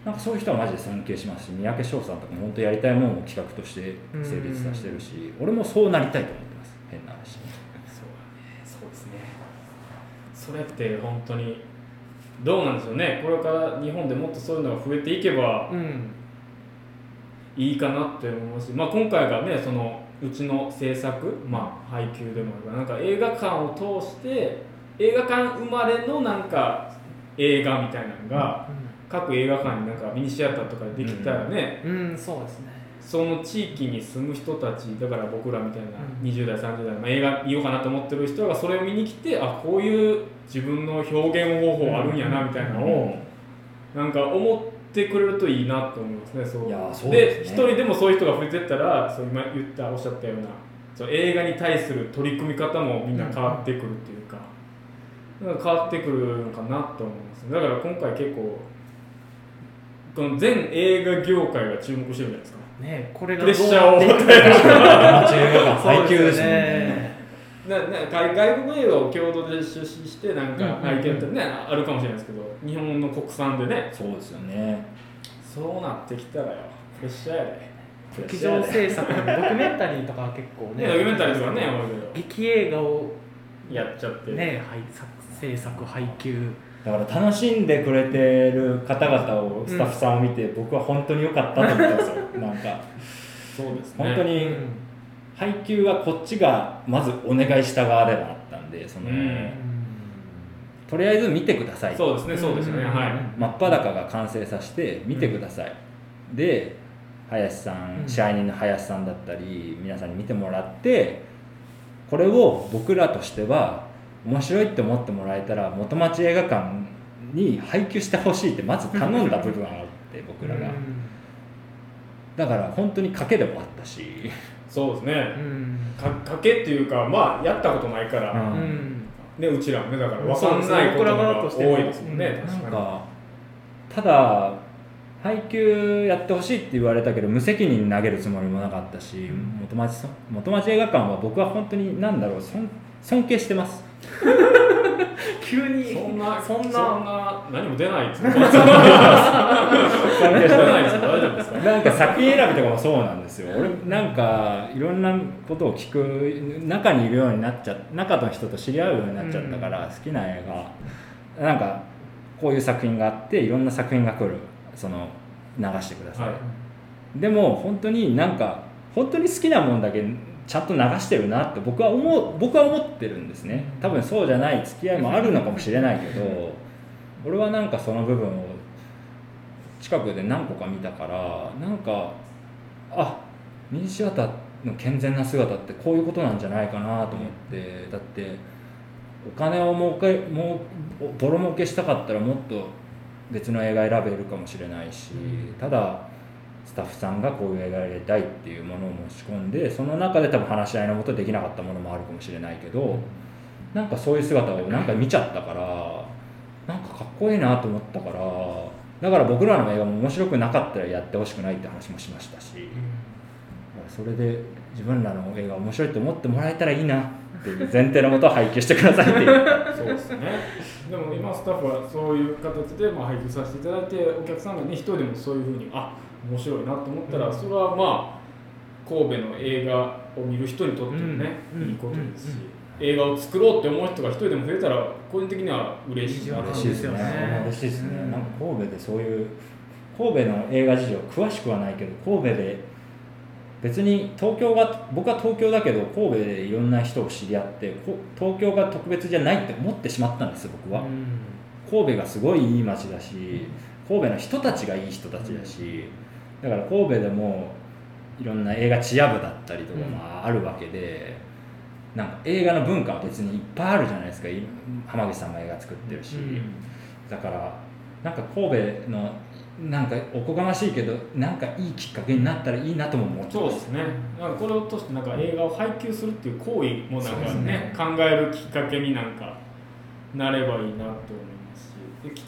なんかそういう人はマジで尊敬しますし三宅翔さんとかも本当やりたいものを企画として成立させてるし、俺もそうなりたいと思ってます変な話。そうだね。そうですね。それって本当にどうなんでしょうね。これから日本でもっとそういうのが増えていけばうん。いいかなって思いますし、まあ、今回がねそのうちの制作、まあ、配給でもあるからなんか映画館を通して映画館生まれのなんか映画みたいなのが各映画館になんかミニシアターとかでできたらね、うん、うん、そうですね。その地域に住む人たちだから僕らみたいなうん。20代30代、まあ、映画見ようかなと思ってる人がそれを見に来てあこういう自分の表現方法あるんやなみたいなのをなんか思ってくれるといいなと思いますねそう。ですね。一人でもそういう人が増えてったらそう今言ったおっしゃったようなそう映画に対する取り組み方もみんな変わってくるっていうか,、なんか変わってくるのかなと思いますだから今回結構この全映画業界が注目してるんじゃないですか。ねこれがプレッシャーをどうなっていくアマチュア映画館配給ですね。なな外外国映画を共同で出資してなんかうんうんうん体験ってね、あるかもしれないですけど日本の国産でね。そうですよね。そうなってきたらよ。プレッシャーやで。劇場制作のドキュメンタリーとか結構ね。ねドキュメンタリーとかね多いけ劇映画をどやっちゃって、ね。配作制作配給。だから楽しんでくれてる方々をスタッフさんを見て、僕は本当に良かったと思ったんですよ。なんか。そうですね。う本当にん配給はこっちがまずお願いした側ではあったんでその、うん。とりあえず見てください。そうですねそうですね、うん。はい。真っ裸が完成させて見てください、で林さんうん。支配人の林さんだったり皆さんに見てもらってこれを僕らとしては面白いって思ってもらえたら元町映画館に配給してほしいってまず頼んだ部分があって僕らが。だから本当に賭けでもあったし、そうですね。うん。か賭けっていうかまあやったことないから、うん。うんねうちらもねだから分かんないことが多いですもんね、確かかただ配給やってほしいって言われたけど無責任に投げるつもりもなかったし、元町そ元町映画館は僕は本当に何だろう尊尊敬してます。急に。にそんなそんな。そんな何も出ないです ないですよ大丈夫ですか？なんか作品選びとかもそうなんですよ。俺なんかいろんなことを聞く中にいるようになっちゃ中の人と知り合うようになっちゃったから、好きな映画。なんかこういう作品があっていろんな作品が来るその流してください、はい。でも本当になんか本当に好きなもんだけちゃんと流してるなって僕は思う僕は思ってるんですね。多分そうじゃない付き合いもあるのかもしれないけど俺はなんかその部分を近くで何個か見たからなんかあミニシアターの健全な姿ってこういうことなんじゃないかなと思ってだってお金を儲けもうボロ儲けしたかったらもっと別の映画選べるかもしれないし、ただスタッフさんがこういう映画やりたいっていうものを持ち込んでその中で多分話し合いのもとできなかったものもあるかもしれないけど、なんかそういう姿をなんか見ちゃったからなんかかっこいいなと思ったからだから僕らの映画も面白くなかったらやってほしくないって話もしましたし、それで自分らの映画面白いと思ってもらえたらいいなっていう 前提のもと配給してくださいっていう。そうですね。でも今スタッフはそういう形でまあ配給させていただいてお客さんがね一人でもそういうふうにあ面白いなと思ったら、それはまあ神戸の映画を見る人にとってもね、うん。いいことですし、うん映画を作ろうって思う人が一人でも増えたら個人的には嬉しいな。嬉しいですね。嬉しいですね、うん。なんか神戸でそういう神戸の映画事情詳しくはないけど神戸で別に東京が僕は東京だけど神戸でいろんな人を知り合ってこ東京が特別じゃないって思ってしまったんです僕は、神戸がすごいいい街だし神戸の人たちがいい人たちだしだから神戸でもいろんな映画チア部だったりとかもあるわけで、なんか映画の文化は別にいっぱいあるじゃないですか。い浜口さんも映画作ってるし、だからなんか神戸のなんかおこがましいけどなんかいいきっかけになったらいいなとも思ってまそうですすね。なんかこれを通してなんか映画を配給するっていう行為もなんかねね。考えるきっかけになんかなればいいなと思います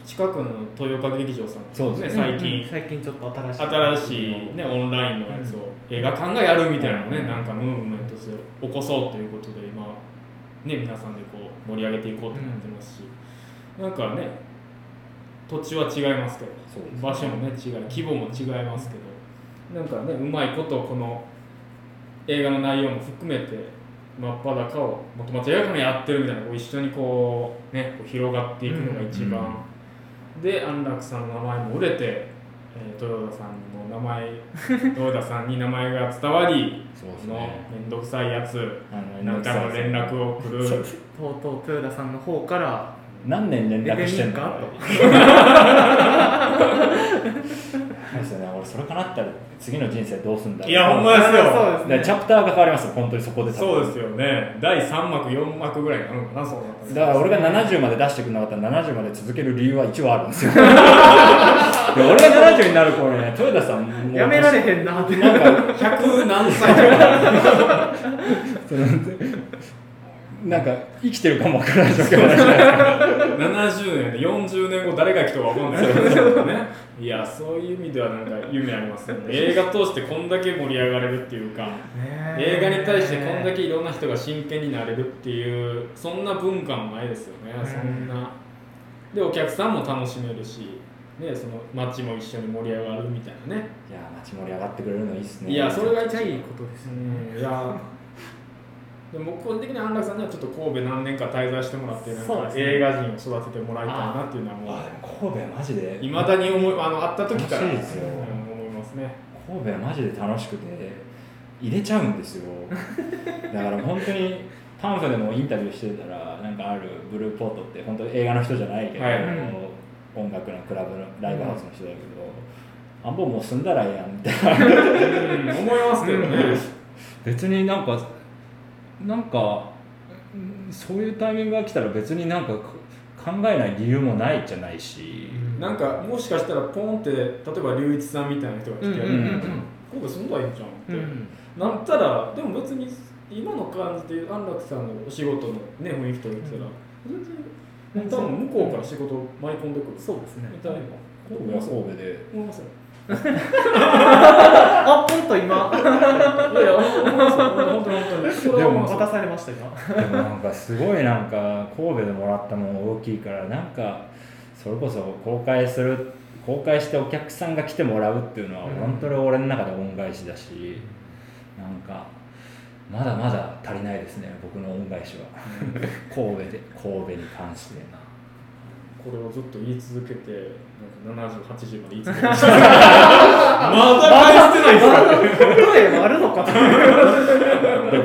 近くの豊岡劇場さんそうです最近、最近ちょっと新しい。新しい、ね、オンラインのやつを映画館がやるみたいなのをね、なんかムーブメントして起こそうということで今、ね、皆さん。でこう盛り上げていこうと思ってますし、なんかね土地は違いますけどね。場所もね。違い規模も違いますけど。なんかねうまいことこの映画の内容も含めて真っ裸を元町映画館やってるみたいなこう一緒にこうねこう広がっていくのが一番、で安楽さんの名前も売れて、えー豊田さんにも名前 豊田さんに名前が伝わりそうですね。面倒くさいやつあなんかの連絡をくる。とうとう豊田さんの方から何年連絡してんの？かそうですよね俺それかなったら次の人生どうすんだろう。いやほんまですよ。そうですね。でチャプターが変わりますよ本当にそこでそうですよね。第3幕4幕ぐらいになるのかなそうなっただから俺が70まで出してくれなかったら70まで続ける理由は一応あるんですよ。で俺が70になる頃にね豊田さんもうやめられへんなって。なんか100何歳とか なんか生きてるかもわからないですか70年で40年後誰が来たか分かんない。ですよねいやそういう意味ではなんか夢ありますよね。映画通してこんだけ盛り上がれるっていうか映画に対してこんだけいろんな人が真剣になれるっていうそんな文化もないですよね、うん。そんな。でお客さんも楽しめるし、ね、その街も一緒に盛り上がるみたいなね。いや街盛り上がってくれるのいいっすね。いやそれがめっちゃいいことですよね。うんいやでも僕個人的に安楽さんにはちょっと神戸何年か滞在してもらってなんか映画人を育ててもらいたいなっていうのはもう神戸はマジで。いまだに思いあの会った時から楽しいですよ。うん思いますね。神戸はマジで楽しくて入れちゃうんですよ。だから本当にパンフでもインタビューしてたらなんかあるブルーポートって本当に映画の人じゃないけど、はい。音楽のクラブのライブハウスの人だけど、あん。ぼもう住んだらええやんみたいな。うん思いますけどね。別になんかなんかうんそういうタイミングが来たら別になんか考えない理由もないじゃないし、なんかもしかしたらポンって例えば龍一さんみたいな人が来て、うんうんうんうん神戸住んだらいいんじゃんって、うん。なったらでも別に今の感じで安楽さんのお仕事のね雰囲気と言ってたら、全然多分向こうから仕事を舞い込んでくる。そうですね。みたいな。神戸は神戸で。思いますよ あポンと今。いや本当に本当にそれは思いますよ渡されました今。でもなんかすごいなんか神戸でもらったもの大きいからなんかそれこそ公開する公開してお客さんが来てもらうっていうのはうん。本当に俺の中で恩返しだし、なんかまだまだ足りないですね僕の恩返しは。神戸で神戸に関してこれをずっと言い続けてなんか70、80まで言い続けましたまだ返してないですか例えばあるのかと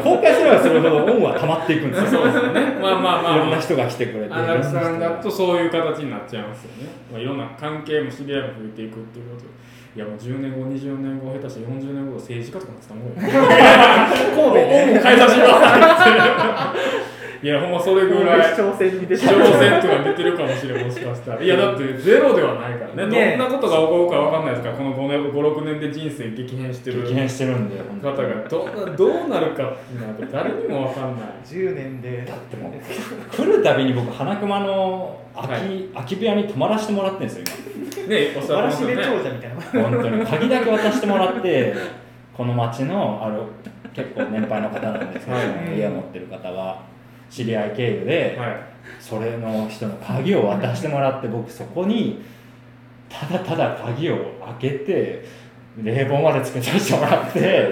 公開すればするほど恩は溜まっていくんですよそうですねまあまあまあ、まあ、いろんな人が来てくれて安楽さんだとそういう形になっちゃいますよね、まあ、いろんな関係も知り合いも増えていくっていうこといやもう10年後20年後下手して40年後政治家とかなってたらもう神戸でもう変えさせてくださいっていやほんまそれぐらい市長選に出て挑戦とか出てるかもしれんもしかしたら。いやだってゼロではないからね。ね。どんなことが起こるかわかんないですからこの5年56年で人生激変してる激変してるんで本方が。どんなどうなるかっていうのは誰にもわかんない。10年で。だってもう来るたびに僕花熊の空き,、はい。空き部屋に泊まらせてもらってるんですよねおっしゃ長者みたいな。今本当に。鍵だけ渡してもらってこの町のある結構年配の方なんですけど、はい。家を持ってる方は知り合い経由で、はい。それの人の鍵を渡してもらって僕そこにただただ鍵を開けて冷房までつけさせてもらって。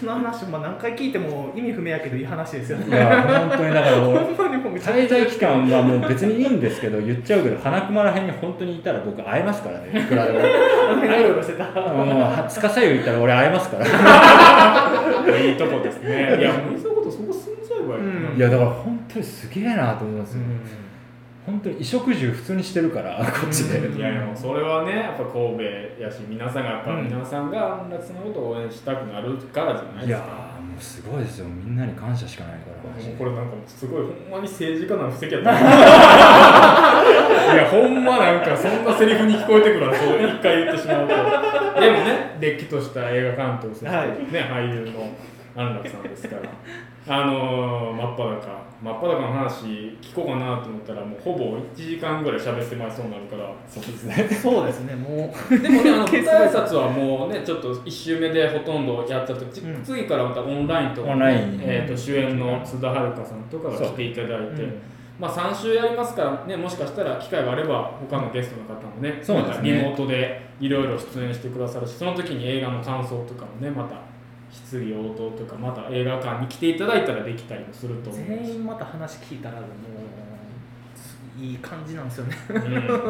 その話、まあ、何回聞いても意味不明やけどいい話ですよいねや本当にだから 滞在期間はもう別にいいんですけど言っちゃうけど花熊ら辺に本当にいたら僕会えますからね。いくらでもうろうろしてた。もう司左右行ったら俺会えますから。いいとこですね。いやもういっそのことそこ住ばいいな、うん。いやだから本当にすげえなと思いますよ、本当に衣食住普通にしてるからこっちで、うんいやいやもうそれはねやっぱ神戸やし皆さんがやっぱうん皆さんが安楽さんのことを応援したくなるからじゃないいやですか。ーもうすごいですよ。みんなに感謝しかないから。これなんかすごいほんまに政治家なの布石やった。いやほんまなんかそんなセリフに聞こえてくるわそう一回言ってしまうと。でもねれっきとした映画監督そして、はい。ね俳優の安楽さんですからあのー、真っ裸。真っ裸の話聞こうかなと思ったらもうほぼ1時間ぐらい喋ってまいそうになるから。そうですね。そうですね。もでもねあの舞台挨拶はもうねちょっと1周目でほとんどやっちゃって、ちうん。次からまたオンラインとか、オンラインえー、と主演の津田遥さんとかが来ていただいて、うん。まあ、3週やりますからねもしかしたら機会があれば他のゲストの方もねそうですね。リモートでいろいろ出演してくださるしその時に映画の感想とかもねまた質疑応答とかまた映画館に来ていただいたらできたりもするとう思うし全員また話聞いたらもういい感じなんですよね。うん。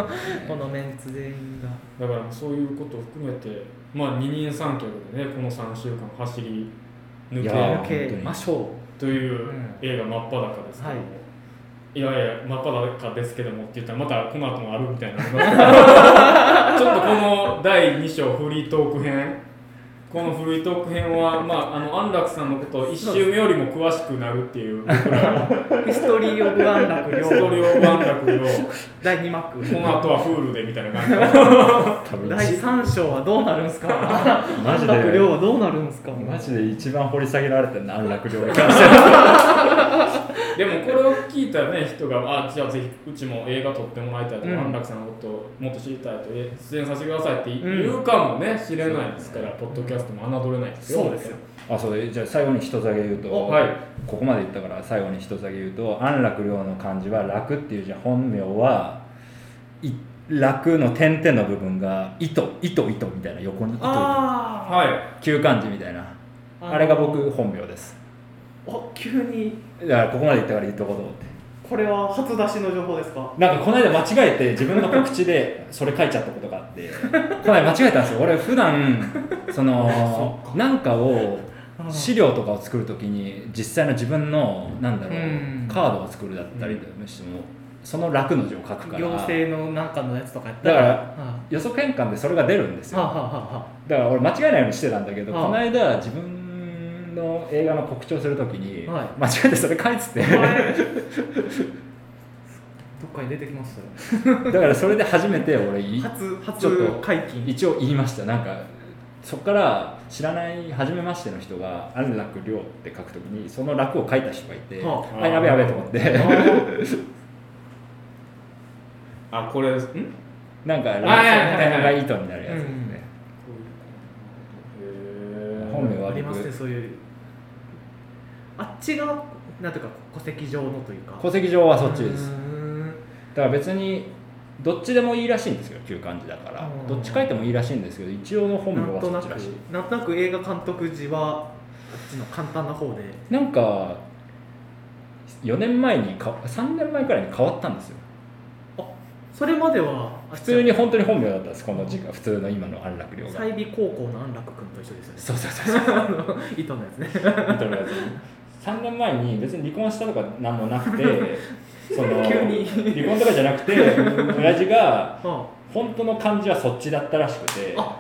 このメンツ全員が。だからそういうことを含めて、まあ、二人三脚でねこの3週間走り抜けましょといううん映画「真っ裸」ですけども、、はい。やいや真っ裸ですけどもって言ったらまたこの後もあるみたいにな ちょっとこの第2章フリートーク編このフリートーク編は、まあ、あの安楽さんのことを1週目よりも詳しくなるっていう。僕らはうヒストリー・オブ・安楽ストーリ両ー・オブ・安楽を第2幕。この後はフールでみたいな感じ。第3章はどうなるんすか？マジで。安楽両はどうなるんすか？マジで一番掘り下げられてるの安楽料に関しては。でもこれを聞いた、ね、人があじゃあぜひうちも映画撮ってもらいたいとか、うん。安楽さんのことをもっと知りたいとえ出演させてくださいって言うかもね、知れないですから、ポッドキャストも侮れないですよ。そうですよ。あそうでじゃあ最後に一つだけ言うと、おはい。ここまで言ったから最後に一つだけ言うと安楽亮の漢字は楽っていう字本名はい楽の点々の部分が糸糸糸みたいな横に糸あはい。旧漢字みたいな。あれが僕本名です。お急に。だからここまで言ったから言っとこうと思ってこれは初出しの情報ですか？なんかこの間間違えて自分の告知でそれ書いちゃったことがあってこの間間違えたんですよ。俺普段その なんかを資料とかを作るときに実際の自分のなんだろう、うん。カードを作るだったりしても、その楽の字を書くから。行政のなんかのやつとかやったら。だからは予測変換でそれが出るんですよ。だから俺間違えないようにしてたんだけど、はあ。この間自分の映画の告知をするときに、はい。間違えてそれ書いてて、あはい。どっかに出てきます？だからそれで初めて俺い初ちょっ初と解禁。一応言いました。なんかそこから知らない初めましての人が「安楽亮」って書くときにその楽を書いた人がいて、はあ。やべやべと思って。あ これん？なんか楽はいはいはいはい。点が糸になるやつですね、本名はありますね僕そういうあっちがなんていうか戸籍上のというか。戸籍上はそっちです。だから別にどっちでもいいらしいんですよ旧漢字だから。うん。どっち書いてもいいらしいんですけど一応の本名はなんとなくそっちらしい。なんとなく映画監督時はあっちの簡単な方で。なんか4年前にか3年前くらいに変わったんですよ。それまでは普通に本当に本名だったんですこの字が普通の今の安楽亮が。済美高校の安楽君と一緒ですよね。そうそうそうそう。糸のやつね。認めらずに3年前に別に離婚したとかなんもなくて その急に。離婚とかじゃなくて 親父があ本当の漢字はそっちだったらしくてあ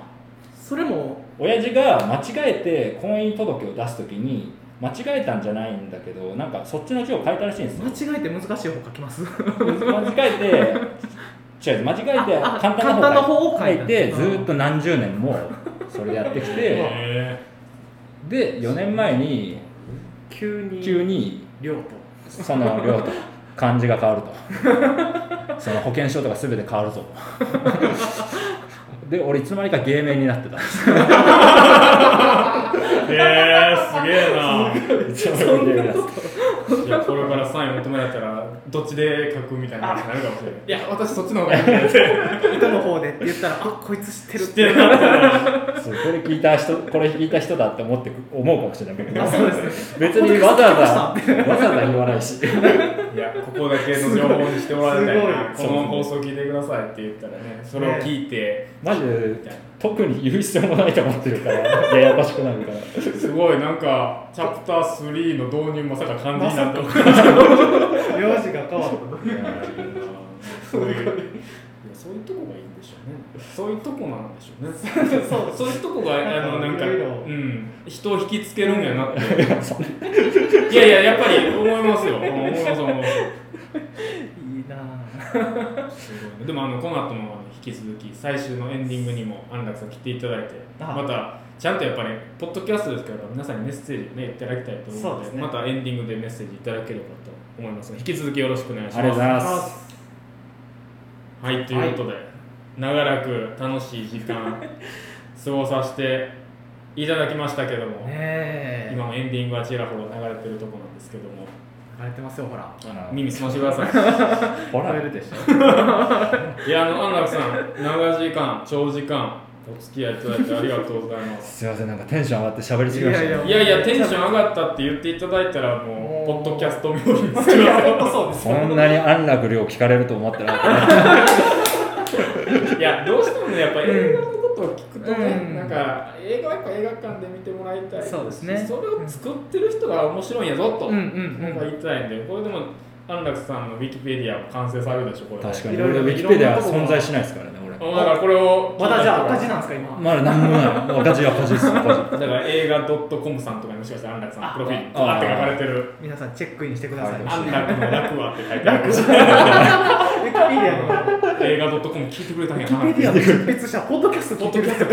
それも。親父が間違えて婚姻届を出す時に間違えたんじゃないんだけどなんかそっちの字を書いたらしいんですよ。間違えて難しい方書きます。間違えて違う間違えて簡単なな方方を書いて。ずーっと何十年もそれやってきてへで4年前に急に急に量と。その量と漢字が変わると。その保険証とか全て変わるぞ。とで俺いつの間にか芸名になってた。んですよええー、すげえな。いつの間にか芸名にないやこれからサイン求められたらどっちで書くみたいな話になるかもしれない。いや私そっちの方がいいねって糸の方でって言ったらあこいつ知ってる知ってるなって。そうこれ聞いた人これ聞いた人だって思って思うかもしれないけど。別にわざわざわざわざ言わないしいやここだけの情報にしてもらいたいな。すこの放送聞いてくださいって言ったらねそれを聞いて、マジで特に言う必要もないと思ってるから ややこしくなるから。すごいなんかチャプター3の導入まさか漢字になって名字が変わったそういうとこそういうとこなんでしょうね。そうそういうとこがあのなんかうん。人を引きつけるんやなって。いやいややっぱり思いますよ。思います思いますいいなぁ。すごいね。でもあのこの後も引き続き最終のエンディングにも安楽さん来ていただいてあまたちゃんとやっぱり、ポッドキャストですから皆さんにメッセージをねいただきたいと思うのでねまたエンディングでメッセージいただければと思います引き続きよろしくお願いしますありがとうございますはいということで、長らく楽しい時間 過ごさせていただきましたけども、今もエンディングはちらほら流れてるところなんですけども。流れてますよほら。耳澄ましてください。ほら。聞こえるでしょ。いやあの安楽さん長時間長時間お付き合いいただいてありがとうございます。すいませんなんかテンション上がって喋りすぎましたね。いやいやいや。テンション上がったって言っていただいたらももううポッドキャスト冥利につきまそんなに安楽量聞かれると思ってなかった。すいやどうしてもねやっぱ映画のことを聞くとね、うん。なんか映画はやっぱ映画館で見てもらいたいそうですね。それを作ってる人が面白いんやぞと、僕は言いたいんでこれでも安楽さんのウィキペディアも完成されるでしょこれ。確かに。いろいろ俺ウィキペディアは存在しないですからね俺。だからこれをまだじゃあ赤字だなんですか今。まだ何もない赤字赤字。です赤字。から映画 .com さんとかにもしかしたら安楽さんのプロフィールあバーって書かれてる。皆さんチェックインしてください。安楽の楽はって書いてある。ウィキペディアの映画 .com 聞いてくれたんやな。ディアの執筆者ポッドキャスト聞いてる人知って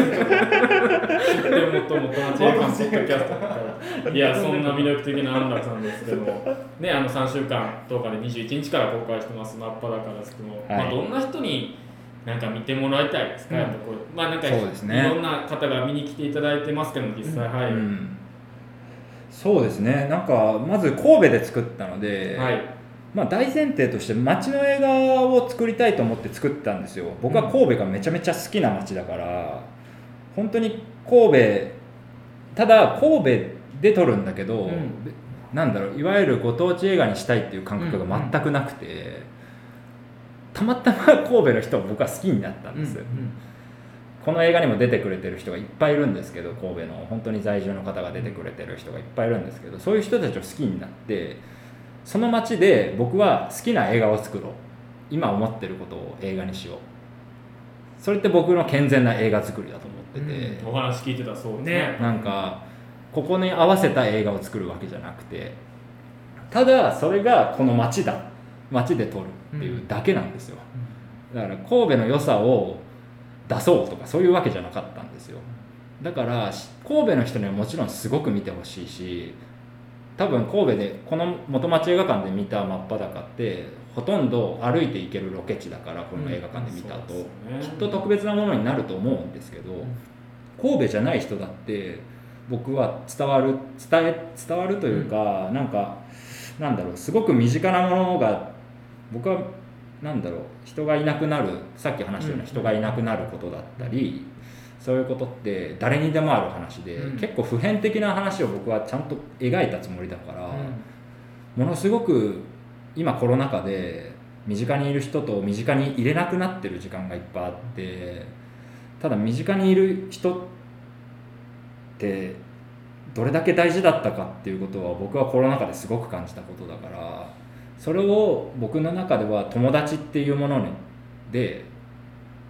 もともとポッドキャストいやそんな魅力的な安楽さんですけども。ねあの3週間10日で21日から公開してます。真っ裸ですけども、はい。まあ、どんな人になんか見てもらいたいですか、うん。やっぱこれまあなんかね。いろんな方が見に来ていただいてますけど実際、はい、うん。そうですね。なんかまず神戸で作ったので、はいまあ、大前提として街の映画を作りたいと思って作ったんですよ。僕は神戸がめちゃめちゃ好きな街だから本当に神戸ただ神戸で撮るんだけど、うん。なんだろういわゆるご当地映画にしたいっていう感覚が全くなくて、たまたま神戸の人を僕は好きになったんです、この映画にも出てくれてる人がいっぱいいるんですけど神戸の本当に在住の方が出てくれてる人がいっぱいいるんですけどそういう人たちを好きになってその街で僕は好きな映画を作ろう。今思ってることを映画にしよう。それって僕の健全な映画作りだと思ってて、お話聞いてたそうですね。ね。なんかここに合わせた映画を作るわけじゃなくてただそれがこの街だ。街で撮るっていうだけなんですよ、だから神戸の良さを出そうとかそういうわけじゃなかったんですよ。だからし神戸の人にはもちろんすごく見てほしいし多分神戸でこの元町映画館で見た真っ裸ってほとんど歩いて行けるロケ地だからこの映画館で見た後、そうですよね。きっと特別なものになると思うんですけど、神戸じゃない人だって僕は伝わる伝え伝わるというか、なんかなんだろうすごく身近なものが僕はなんだろう人がいなくなるさっき話したような人がいなくなることだったり、そういうことって誰にでもある話で、うん。結構普遍的な話を僕はちゃんと描いたつもりだから、ものすごく今コロナ禍で身近にいる人と身近に入れなくなってる時間がいっぱいあってただ身近にいる人ってどれだけ大事だったかっていうことは僕はコロナ禍ですごく感じたことだからそれを僕の中では友達っていうものにで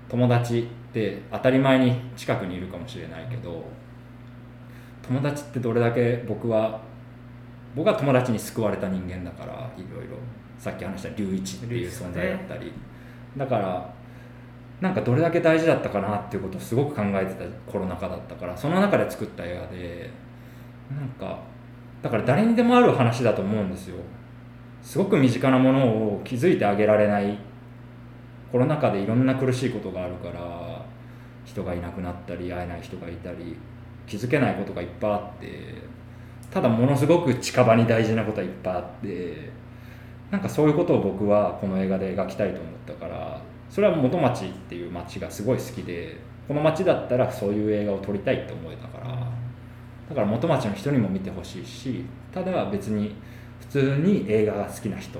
友達って当たり前に近くにいるかもしれないけど友達ってどれだけ僕は僕は友達に救われた人間だからいろいろ。さっき話した龍一っていう存在だったり、だからなんかどれだけ大事だったかなっていうことをすごく考えてたコロナ禍だったから。その中で作った映画でなんかだから誰にでもある話だと思うんですよ。すごく身近なものを気づいてあげられない。コロナ禍でいろんな苦しいことがあるから人がいなくなったり会えない人がいたり気づけないことがいっぱいあってただものすごく近場に大事なことはいっぱいあってなんかそういうことを僕はこの映画で描きたいと思ったからそれは元町っていう町がすごい好きでこの町だったらそういう映画を撮りたいって思えたからだから元町の人にも見てほしいしただ別に普通に映画が好きな人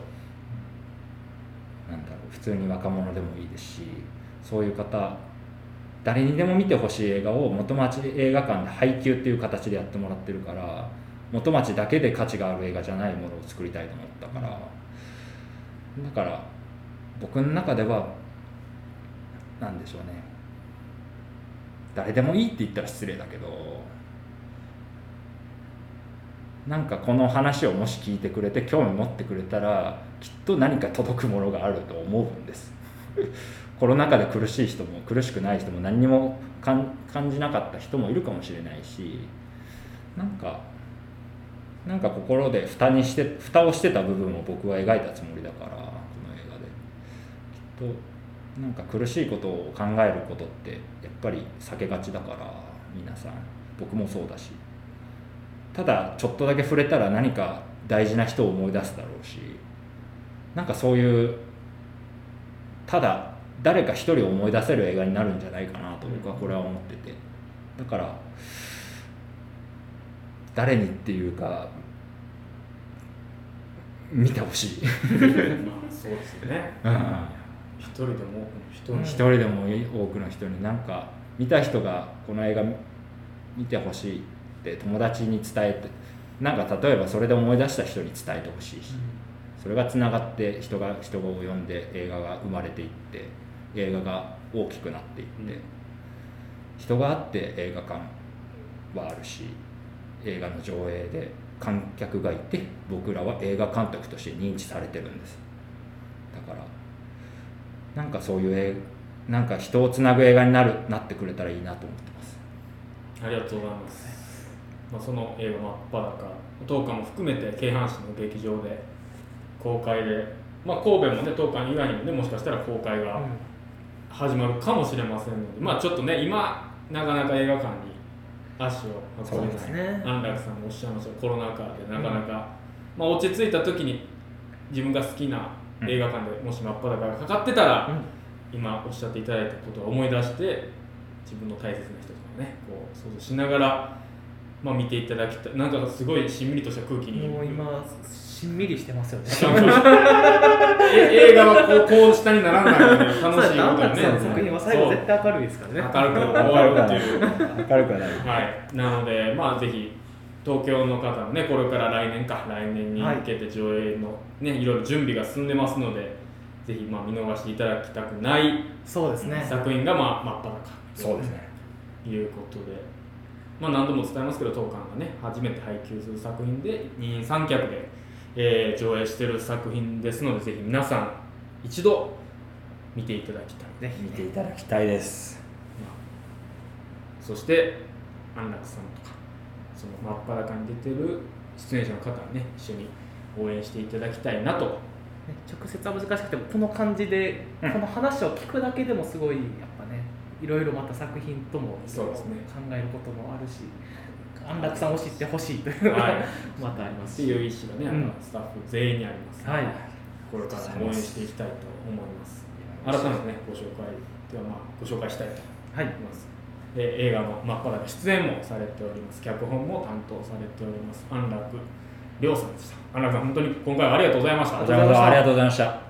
なんだろう普通に若者でもいいですしそういう方誰にでも見てほしい映画を元町映画館で配給っていう形でやってもらってるから元町だけで価値がある映画じゃないものを作りたいと思ったから。だから僕の中ではなんでしょうね。誰でもいいって言ったら失礼だけどなんかこの話をもし聞いてくれて興味持ってくれたらきっと何か届くものがあると思うんです。コロナ禍で苦しい人も苦しくない人も何にも感じなかった人もいるかもしれないしなんかなんか心で蓋にして蓋をしてた部分を僕は描いたつもりだからこの映画で。きっとなんか苦しいことを考えることってやっぱり避けがちだから皆さん。僕もそうだし。ただちょっとだけ触れたら何か大事な人を思い出すだろうし。なんかそういうただ誰か一人を思い出せる映画になるんじゃないかなと僕はこれは思ってて。だから誰にっていうか見てほしい。まあそうですよね。うん。一人でも多くの人に。一人でも多くの人になんか見た人がこの映画見てほしいって友達に伝えてなんか例えばそれで思い出した人に伝えてほしいしそれがつながって人が人を呼んで映画が生まれていって映画が大きくなっていって、うん人があって映画館はあるし映画の上映で観客がいて僕らは映画監督として認知されてるんです。だからなんかそういう映なんか人をつなぐ映画になるなってくれたらいいなと思ってます。ありがとうございます、まあ、その映画「真っ裸」当館も含めて京阪市の劇場で公開で、まあ、神戸もね当館以外にもねもしかしたら公開が始まるかもしれませんので、まあちょっとね今なかなか映画館に足を運べない。ね。安楽さんもおっしゃいましたコロナ禍でなかなか、まあ、落ち着いた時に自分が好きな映画館でもし真っ裸がかかってたら、今おっしゃっていただいたことを思い出して自分の大切な人とかねこう想像しながら、まあ、見ていただきたい。なんかすごいしんみりとした空気に。もう今しんみりしてますよね。え映画はこうこう下にならないので楽しいことにね。作品は最後絶対明るいですからね。明るく終わるっていう。明るくはないはい、なので、まあ、ぜひ東京の方もね、これから来年か、来年に向けて上映の、ね、いろいろ準備が進んでますので、ぜひまあ見逃していただきたくないそうですね。作品が、まあ、真っ裸そうですね。ということで、まあ、何度も伝えますけど、当館がね、初めて配給する作品で、二人三脚で、えー上映している作品ですので、ぜひ皆さん、一度見ていただきたい。ぜひ見ていただきたいです。そして安楽さんとかその真っ裸に出てる出演者の方はね一緒に応援していただきたいなと。ね直接は難しくてもこの感じで、うん。この話を聞くだけでもすごいやっぱねいろいろまた作品ともそうですね。考えることもあるし安楽さんを知ってほしいというのが、はい。またありますっていう意思がね、あのうん。スタッフ全員にあります、はい。これからも応援していきたいと思います。改めてね。ご紹介ではまあご紹介したいとはい思います、えー映画の真っ裸出演もされております。脚本も担当されております。安楽亮さんでした。安楽さん本当に今回はありがとうございました。ありがとうございました